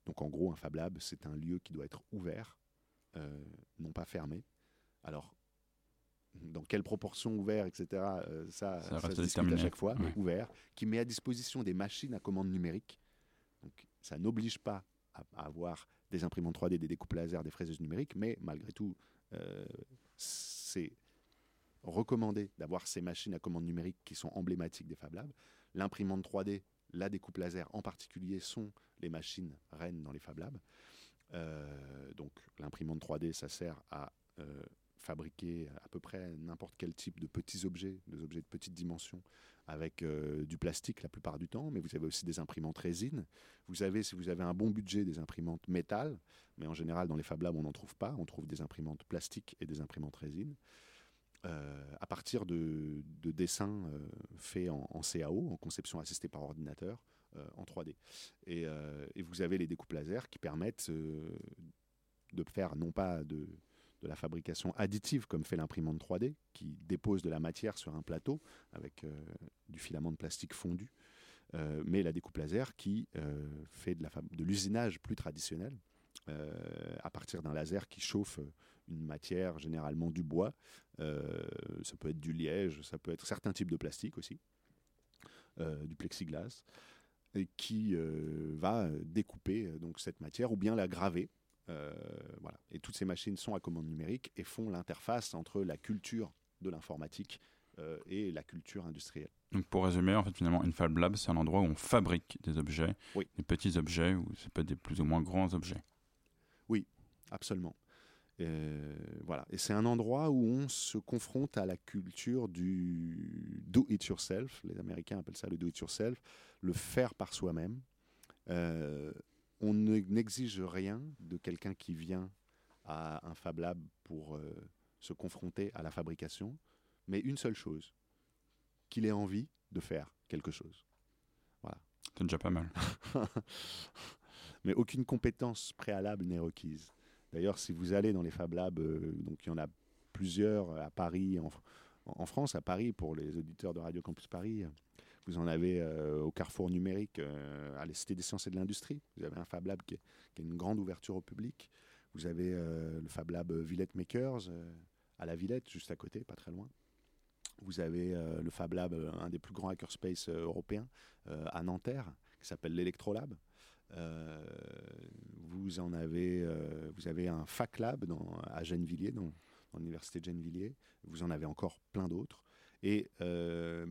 donc en gros, un Fab Lab, c'est un lieu qui doit être ouvert euh, non pas fermé. Alors, dans quelle proportion ouvert, etc., euh, ça, ça, se discute à chaque fois, mais ouvert, qui met à disposition des machines à commande numérique. Donc, ça n'oblige pas à, avoir des imprimantes 3D, des découpes laser, des fraiseuses numériques, mais malgré tout, euh, c'est recommandé d'avoir ces machines à commande numérique qui sont emblématiques des Fab Labs. L'imprimante 3D, la découpe laser en particulier, sont les machines reines dans les Fab Labs. Euh, donc l'imprimante 3D, ça sert à euh, fabriquer à peu près n'importe quel type de petits objets, des objets de petite dimension, avec euh, du plastique la plupart du temps, mais vous avez aussi des imprimantes résine. Vous avez, si vous avez un bon budget, des imprimantes métal, mais en général dans les Fab Labs on n'en trouve pas, on trouve des imprimantes plastiques et des imprimantes résine. à partir de, dessins faits en, CAO, en conception assistée par ordinateur, en 3D. Euh, et, vous avez les découpes laser qui permettent euh, de faire non pas de, la fabrication additive comme fait l'imprimante 3D qui dépose de la matière sur un plateau avec du filament de plastique fondu, mais la découpe laser qui fait de l'usinage plus traditionnel à partir d'un laser qui chauffe une matière, généralement du bois, ça peut être du liège, ça peut être certains types de plastique aussi, du plexiglas qui euh, va découper euh, donc cette matière ou bien la graver. Euh, voilà. Et toutes ces machines sont à commande numérique et font l'interface entre la culture de l'informatique et la culture industrielle. Donc pour résumer, en fait, finalement, une Fab Lab, c'est un endroit où on fabrique des objets, des petits objets, ou c'est pas des plus ou moins grands objets. Oui, absolument. Euh, voilà. Et c'est un endroit où on se confronte à la culture du do-it-yourself. Les Américains appellent ça le do-it-yourself, le faire par soi-même. Euh, on n'exige rien de quelqu'un qui vient à un Fab Lab pour euh, se confronter à la fabrication, mais une seule chose, qu'il ait envie de faire quelque chose. Voilà. C'est déjà pas mal. mais aucune compétence préalable n'est requise. D'ailleurs, si vous allez dans les Fab Labs, euh, donc il y en a plusieurs à Paris, en, France, à Paris, pour les auditeurs de Radio Campus Paris, vous en avez euh, au Carrefour numérique, euh, à la des sciences et de l'industrie. Vous avez un Fab Lab qui, a une grande ouverture au public. Vous avez le Fab Lab Villette Makers à la Villette, juste à côté, pas très loin. Vous avez le Fab Lab, un des plus grands hackerspace européens, à Nanterre, qui s'appelle l'Electrolab. Euh, vous en avez, euh, vous avez un Fac Lab dans, à Gennevilliers, dans, l'université de Gennevilliers. Vous en avez encore plein d'autres. Et euh,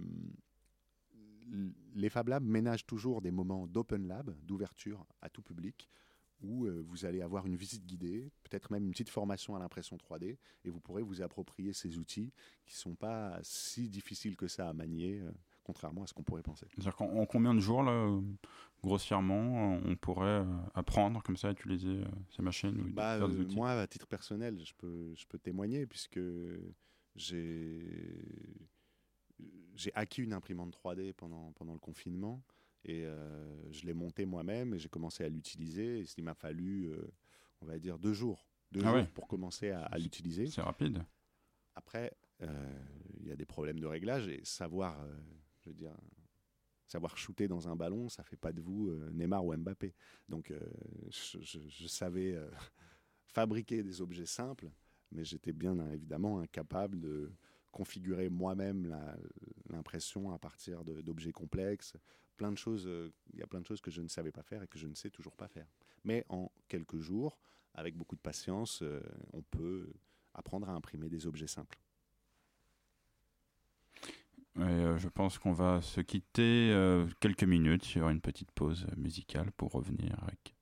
les Fab Labs ménagent toujours des moments d'open lab, d'ouverture à tout public, où vous allez avoir une visite guidée, peut-être même une petite formation à l'impression 3D, et vous pourrez vous approprier ces outils qui ne sont pas si difficiles que ça à manier, contrairement à ce qu'on pourrait penser. C'est-à-dire qu'en en combien de jours, là, euh, grossièrement, euh, on pourrait euh, apprendre comme ça à utiliser ces machines ou Bah, faire des outils? moi, à titre personnel, je peux, je peux témoigner puisque j'ai j'ai acquis une imprimante 3D pendant, pendant le confinement et euh, je l'ai montée moi-même et j'ai commencé à l'utiliser. Il m'a fallu, euh, on va dire, deux jours, deux Ah jours ouais. pour commencer à, à l'utiliser. C'est rapide. Après, euh, il y a des problèmes de réglage et savoir, je veux dire, savoir shooter dans un ballon, ça fait pas de vous euh, Neymar ou Mbappé. Donc, euh, je, savais euh, fabriquer des objets simples, mais j'étais bien euh, évidemment incapable de configurer moi-même l'impression à partir d'objets complexes. Plein de choses, il y a plein de choses que je ne savais pas faire et que je ne sais toujours pas faire. Mais en quelques jours, avec beaucoup de patience, on peut apprendre à imprimer des objets simples. Euh, je pense qu'on va se quitter euh, quelques minutes sur une petite pause musicale pour revenir avec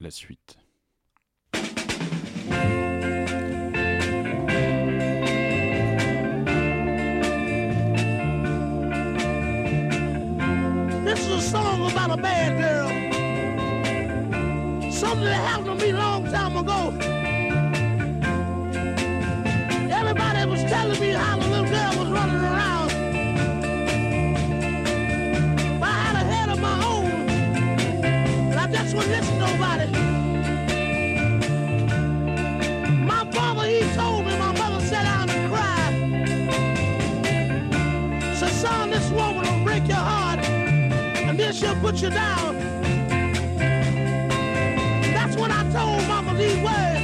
la suite. This is a song about a you down. That's when I told Mama these words.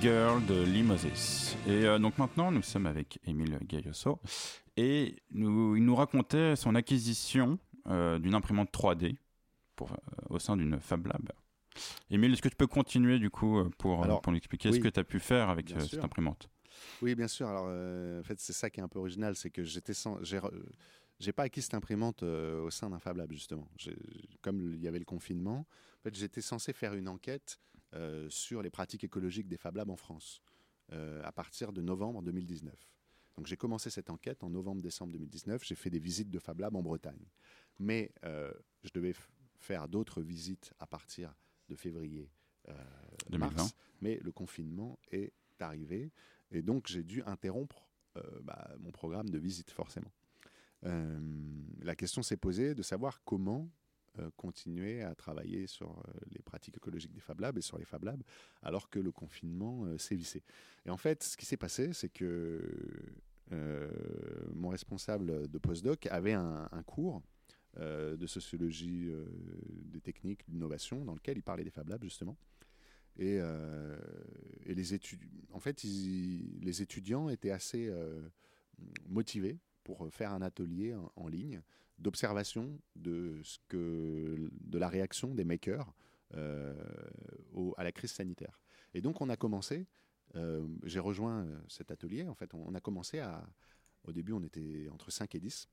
Girl de Lee Moses. Et euh, donc maintenant, nous sommes avec Émile Gailloso. Et nous, il nous racontait son acquisition euh, d'une imprimante 3D pour, euh, au sein d'une Fab Lab. Émile, est-ce que tu peux continuer du coup pour, Alors, pour nous expliquer oui, ce que tu as pu faire avec cette imprimante? Oui, bien sûr. Alors, en fait, c'est ça qui est un peu original, c'est que j'étais sans, j'ai, pas acquis cette imprimante au sein d'un Fab Lab justement. J'ai- comme il y avait le confinement, en fait, j'étais censé faire une enquête sur les pratiques écologiques des Fab Labs en France euh, à partir de novembre 2019. Donc, j'ai commencé cette enquête en novembre-décembre 2019. J'ai fait des visites de Fab Lab en Bretagne, mais euh, je devais faire d'autres visites à partir de février. euh, 2020. mars, mais le confinement est arrivé et donc j'ai dû interrompre euh, bah, mon programme de visite forcément. Euh, la question s'est posée de savoir comment euh, continuer à travailler sur euh, les pratiques écologiques des Fab Labs et sur les Fab Labs alors que le confinement euh, sévissait. Et en fait, ce qui s'est passé, c'est que euh, mon responsable de postdoc avait un, cours euh, de sociologie euh, des techniques, d'innovation, dans lequel il parlait des Fab Labs justement. Et, euh, et les en fait, les étudiants étaient assez euh, motivés pour faire un atelier en ligne d'observation de ce que de la réaction des makers euh, à la crise sanitaire. Et donc on a commencé. euh, J'ai rejoint euh, cet atelier. En fait, on, a commencé à. Au début, on était entre 5 et 10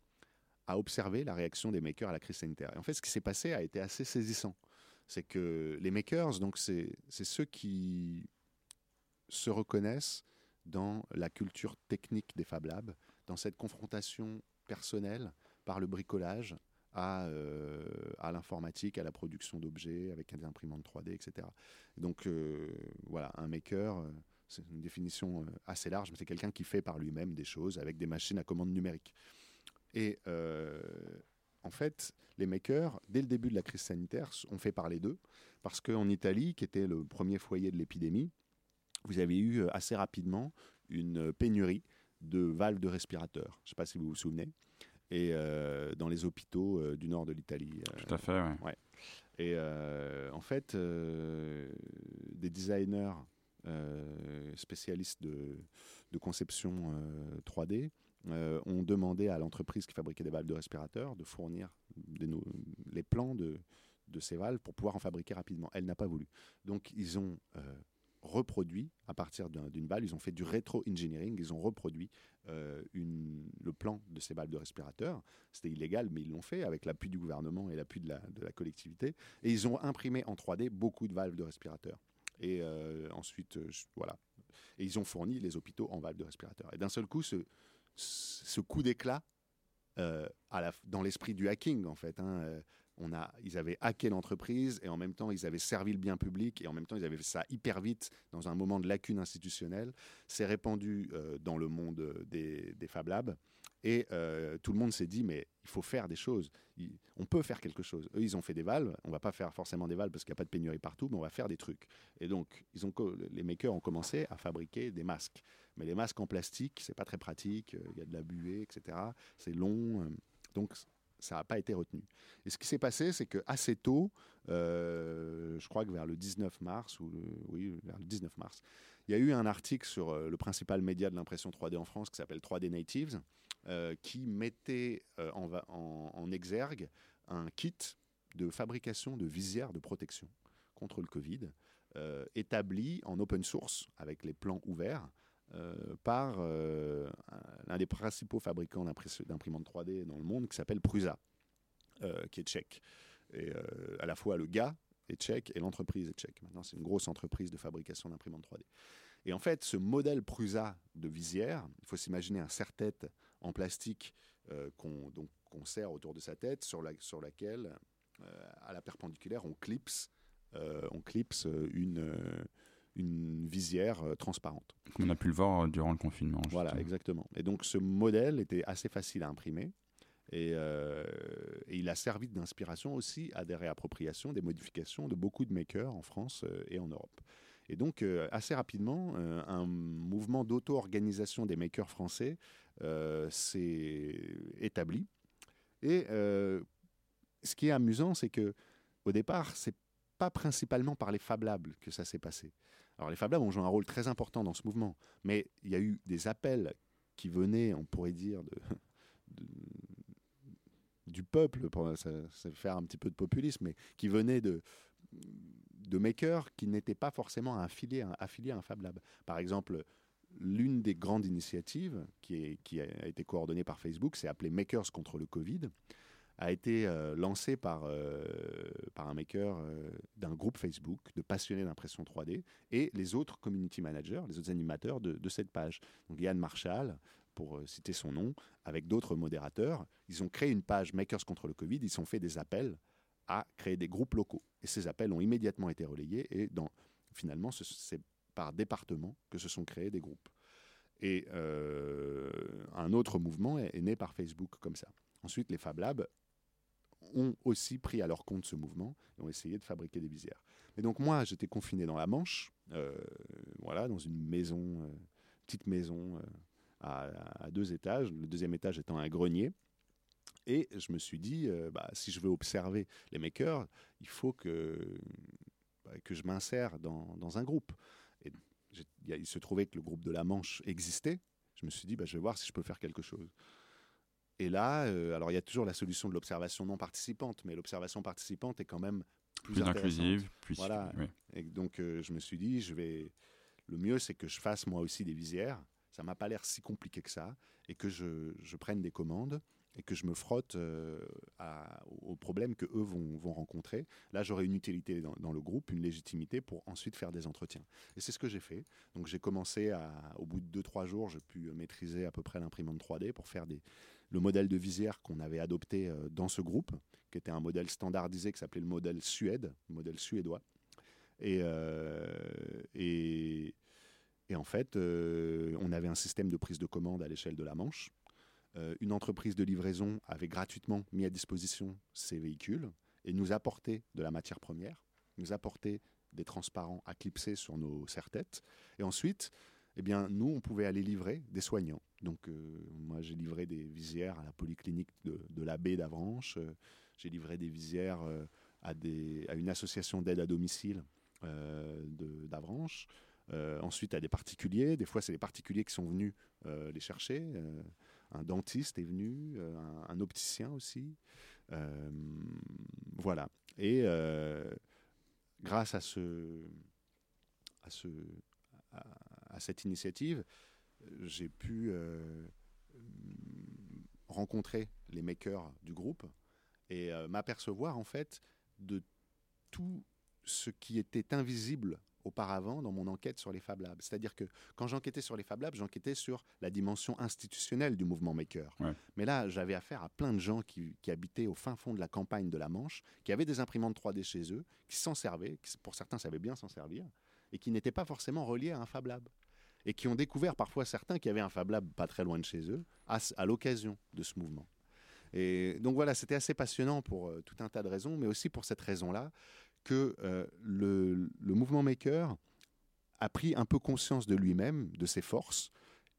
à observer la réaction des makers à la crise sanitaire. Et en fait, ce qui s'est passé a été assez saisissant. C'est que les makers, donc c'est ceux qui se reconnaissent dans la culture technique des Fab Labs, dans cette confrontation personnelle par le bricolage à, euh, à l'informatique, à la production d'objets avec des imprimantes 3D, etc. Donc euh, voilà, un maker, euh, c'est une définition assez large, mais c'est quelqu'un qui fait par lui-même des choses avec des machines à commande numérique. Et en fait, les makers, dès le début de la crise sanitaire, ont fait parler d'eux, parce qu'en Italie, qui était le premier foyer de l'épidémie, vous avez eu assez rapidement une pénurie de valves de respirateurs. Je ne sais pas si vous vous souvenez. Et euh, dans les hôpitaux euh, du nord de l'Italie. euh, Tout à fait, ouais. et en fait, des designers spécialistes de, de conception euh, 3D euh, ont demandé à l'entreprise qui fabriquait des valves de respirateurs de fournir des les plans de, de ces valves pour pouvoir en fabriquer rapidement. Elle n'a pas voulu. Donc, ils ont euh, reproduit, à partir d'un- d'une valve, ils ont fait du rétro-engineering, ils ont reproduit euh, le plan de ces valves de respirateurs. C'était illégal, mais ils l'ont fait avec l'appui du gouvernement et l'appui de la, collectivité. Et ils ont imprimé en 3D beaucoup de valves de respirateurs. Et euh, ensuite, euh, voilà. Et ils ont fourni les hôpitaux en valves de respirateurs. Et d'un seul coup, ce, coup d'éclat dans l'esprit du hacking, en fait. hein, ils avaient hacké l'entreprise et en même temps, ils avaient servi le bien public et en même temps, ils avaient fait ça hyper vite dans un moment de lacune institutionnelle. C'est répandu euh, dans le monde euh, des, des Fab Labs et euh, tout le monde s'est dit, mais il faut faire des choses. On peut faire quelque chose. Eux, ils ont fait des valves. On va pas faire forcément des valves parce qu'il n'y a pas de pénurie partout, mais on va faire des trucs. Et donc, les makers ont commencé à fabriquer des masques. Mais les masques en plastique, c'est pas très pratique. Il y a de la buée, etc. C'est long. donc, ça n'a pas été retenu. Et ce qui s'est passé, c'est que assez tôt, euh, je crois que vers le 19 mars, oui, vers le 19 mars, il y a eu un article sur euh, le principal média de l'impression 3D en France qui s'appelle 3D Natives, euh, qui mettait en, exergue un kit de fabrication de visières de protection contre le Covid, établi en open source avec les plans ouverts euh, par euh, un- l'un des principaux fabricants d'imprimantes 3D dans le monde qui s'appelle Prusa, euh, qui est tchèque. Et à la fois le gars est tchèque et l'entreprise est tchèque. Maintenant, c'est une grosse entreprise de fabrication d'imprimantes 3D. Et en fait, ce modèle Prusa de visière, il faut s'imaginer un serre-tête en plastique qu'on qu'on serre autour de sa tête, sur, la, sur laquelle, à la perpendiculaire, on clipse, on clipse une, une visière euh, transparente. Comme on a pu le voir euh, durant le confinement. Voilà, exactement. Et donc ce modèle était assez facile à imprimer. Et, euh, et il a servi d'inspiration aussi à des réappropriations, des modifications de beaucoup de makers en France euh, et en Europe. Et donc, euh, assez rapidement, un mouvement d'auto-organisation des makers français s'est établi. Et ce qui est amusant, c'est que au départ, c'est pas principalement par les Fab Labs que ça s'est passé. Alors, les Fab Labs ont joué un rôle très important dans ce mouvement, mais il y a eu des appels qui venaient, on pourrait dire, du peuple, pour ça, ça faire un petit peu de populisme, mais qui venaient de, makers qui n'étaient pas forcément affiliés, à- un Fab Lab. Par exemple, l'une des grandes initiatives qui a été coordonnée par Facebook, c'est appelé Makers contre le Covid, a été euh, lancée par, euh, par un maker euh, d'un groupe Facebook de passionnés d'impression 3D et les autres community managers, les autres animateurs de, cette page. Donc Yann Marshall, pour citer son nom, avec d'autres modérateurs, ils ont créé une page Makers contre le Covid, ils ont fait des appels à créer des groupes locaux. Et ces appels ont immédiatement été relayés et finalement, ce- c'est par département que se sont créés des groupes. Et un autre mouvement est, est né par Facebook comme ça. Ensuite, les Fab Labs ont aussi pris à leur compte ce mouvement et ont essayé de fabriquer des visières. Et donc moi, j'étais confiné dans la Manche, euh, voilà, dans une maison, euh, petite maison euh, à, deux étages, le deuxième étage étant un grenier. Et je me suis dit, bah, si je veux observer les makers, il faut que, bah, que je m'insère dans, dans un groupe. Et il se trouvait que le groupe de la Manche existait. Je me suis dit, bah, je vais voir si je peux faire quelque chose. Et là, euh, alors il y a toujours la solution de l'observation non participante, mais l'observation participante est quand même plus, Plus inclusive, plus. Voilà. oui. Et donc, euh, je me suis dit, je vais. Le mieux, c'est que je fasse moi aussi des visières. Ça m'a pas l'air si compliqué que ça. Et que je, je prenne des commandes et que je me frotte euh, à- aux problèmes que eux vont, vont rencontrer. Là, j'aurai une utilité dans, dans le groupe, une légitimité pour ensuite faire des entretiens. Et c'est ce que j'ai fait. Donc, j'ai commencé à. Au bout de 2-3 jours, j'ai pu maîtriser à peu près l'imprimante 3D pour faire des, le modèle de visière qu'on avait adopté euh, dans ce groupe, qui était un modèle standardisé qui s'appelait le modèle Suède, le modèle suédois. Et, euh, en fait, euh, on avait un système de prise de commande à l'échelle de la Manche. une entreprise de livraison avait gratuitement mis à disposition ces véhicules et nous apportait de la matière première, nous apportait des transparents à clipser sur nos serre-têtes. Et ensuite, eh bien, nous, on pouvait aller livrer des soignants. Donc, euh, moi, j'ai livré des visières à la polyclinique de, de la d'Avranches. Euh, j'ai livré des visières euh, à, une association d'aide à domicile d'Avranches. Ensuite, à des particuliers. Des fois, c'est les particuliers qui sont venus les chercher. Un dentiste est venu, un, opticien aussi. Voilà. Et grâce à ce, à ce, à, à cette initiative, j'ai pu euh, rencontrer les makers du groupe et euh, m'apercevoir en fait de tout ce qui était invisible auparavant dans mon enquête sur les Fab Labs. C'est-à-dire que quand j'enquêtais sur les Fab Labs, j'enquêtais sur la dimension institutionnelle du mouvement maker. Ouais. Mais là, j'avais affaire à plein de gens qui, qui habitaient au fin fond de la campagne de la Manche, qui avaient des imprimantes 3D chez eux, qui s'en servaient, qui, pour certains savaient bien s'en servir, et qui n'étaient pas forcément reliés à un Fab Lab. Et qui ont découvert parfois certains qui avaient un Fab Lab pas très loin de chez eux, à, l'occasion de ce mouvement. Et donc voilà, c'était assez passionnant pour euh, tout un tas de raisons, mais aussi pour cette raison-là que euh, le mouvement maker a pris un peu conscience de lui-même, de ses forces,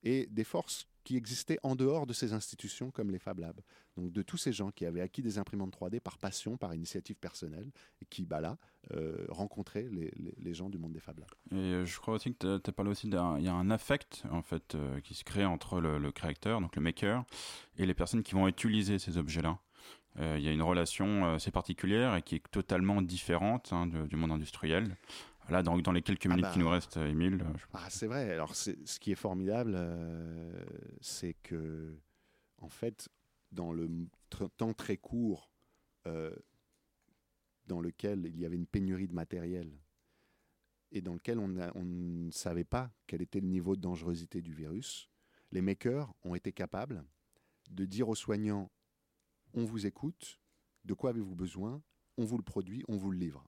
et des forces qui existaient en dehors de ces institutions comme les Fab Labs. Donc de tous ces gens qui avaient acquis des imprimantes 3D par passion, par initiative personnelle, et qui, bah là, euh, rencontraient les, gens du monde des Fab Labs. Et euh, je crois aussi que tu as parlé aussi d'un. Il y a un affect en fait euh, qui se crée entre le, créateur, donc le maker, et les personnes qui vont utiliser ces objets-là. Il y a une relation assez particulière et qui est totalement différente hein, du monde industriel. Là, dans, dans les quelques Ah minutes bah. qui nous restent, euh, Émile, euh, Ah, c'est vrai. Alors, ce qui est formidable, euh, c'est que, en fait, dans le temps très court euh, dans lequel il y avait une pénurie de matériel et dans lequel on, a- on ne savait pas quel était le niveau de dangerosité du virus, les makers ont été capables de dire aux soignants on vous écoute, de quoi avez-vous besoin, on vous le produit, on vous le livre.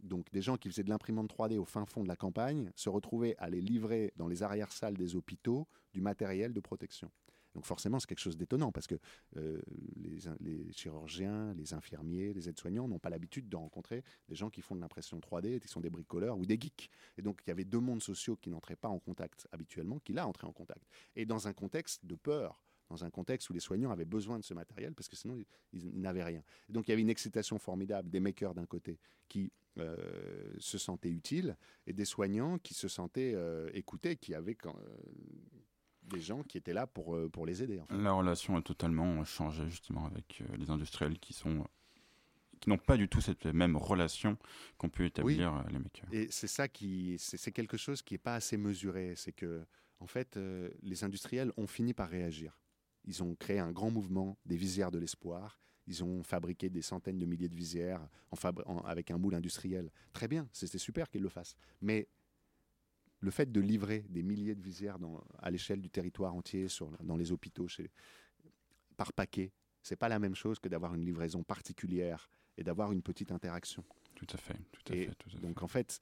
Donc des gens qui faisaient de l'imprimante 3D au fin fond de la campagne se retrouvaient à les livrer dans les arrière-salles des hôpitaux du matériel de protection. Donc forcément, c'est quelque chose d'étonnant parce que euh, les chirurgiens, les infirmiers, les aides-soignants n'ont pas l'habitude de rencontrer des gens qui font de l'impression 3D, qui sont des bricoleurs ou des geeks. Et donc il y avait deux mondes sociaux qui n'entraient pas en contact habituellement, qui là entraient en contact. Et dans un contexte de peur, dans un contexte où les soignants avaient besoin de ce matériel parce que sinon ils, ils n'avaient rien. Et donc il y avait une excitation formidable des makers d'un côté qui euh, se sentaient utiles et des soignants qui se sentaient euh, écoutés, qui avaient quand, euh, des gens qui étaient là pour, pour les aider. en fait. la relation a totalement changé justement avec les industriels qui sont qui n'ont pas du tout cette même relation qu'ont pu établir euh, les makers. Et c'est ça qui, c'est c'est quelque chose qui n'est pas assez mesuré. C'est que, en fait, euh, les industriels ont fini par réagir. Ils ont créé un grand mouvement des visières de l'espoir. Ils ont fabriqué des centaines de milliers de visières en fabri- en- avec un moule industriel. Très bien, c'était super qu'ils le fassent. Mais le fait de livrer des milliers de visières dans- à l'échelle du territoire entier, sur, dans les hôpitaux, chez- par paquet, c'est pas la même chose que d'avoir une livraison particulière et d'avoir une petite interaction. Tout à fait, tout à Et fait, tout à fait. Donc en fait,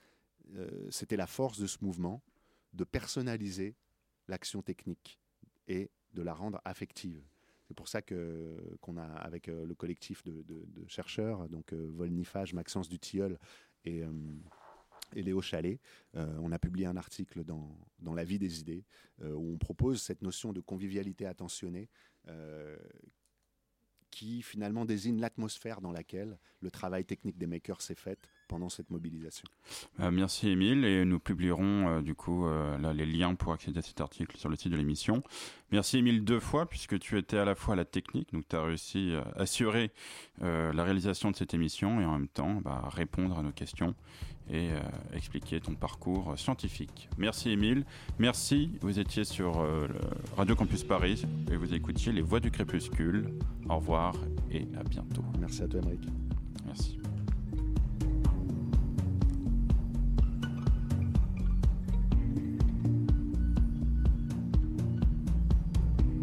euh, c'était la force de ce mouvement de personnaliser l'action technique et de la rendre affective. C'est pour ça que qu'on a avec euh, le collectif de, chercheurs, donc euh, Volnifage, Maxence Dutilleul et, euh, Léo Chalet, on a publié un article dans, dans La vie des idées où on propose cette notion de convivialité attentionnée qui finalement désigne l'atmosphère dans laquelle le travail technique des makers s'est fait pendant cette mobilisation. Euh, merci Émile et nous publierons euh, du coup euh, là, les liens pour accéder à cet article sur le site de l'émission. Merci Émile deux fois puisque tu étais à la fois à la technique, donc tu as réussi à assurer la réalisation de cette émission et en même temps bah, répondre à nos questions et expliquer ton parcours scientifique. Merci Émile, merci, vous étiez sur Radio Campus Paris et vous écoutiez Les Voix du Crépuscule. Au revoir et à bientôt. Merci à toi, Émeric. Merci.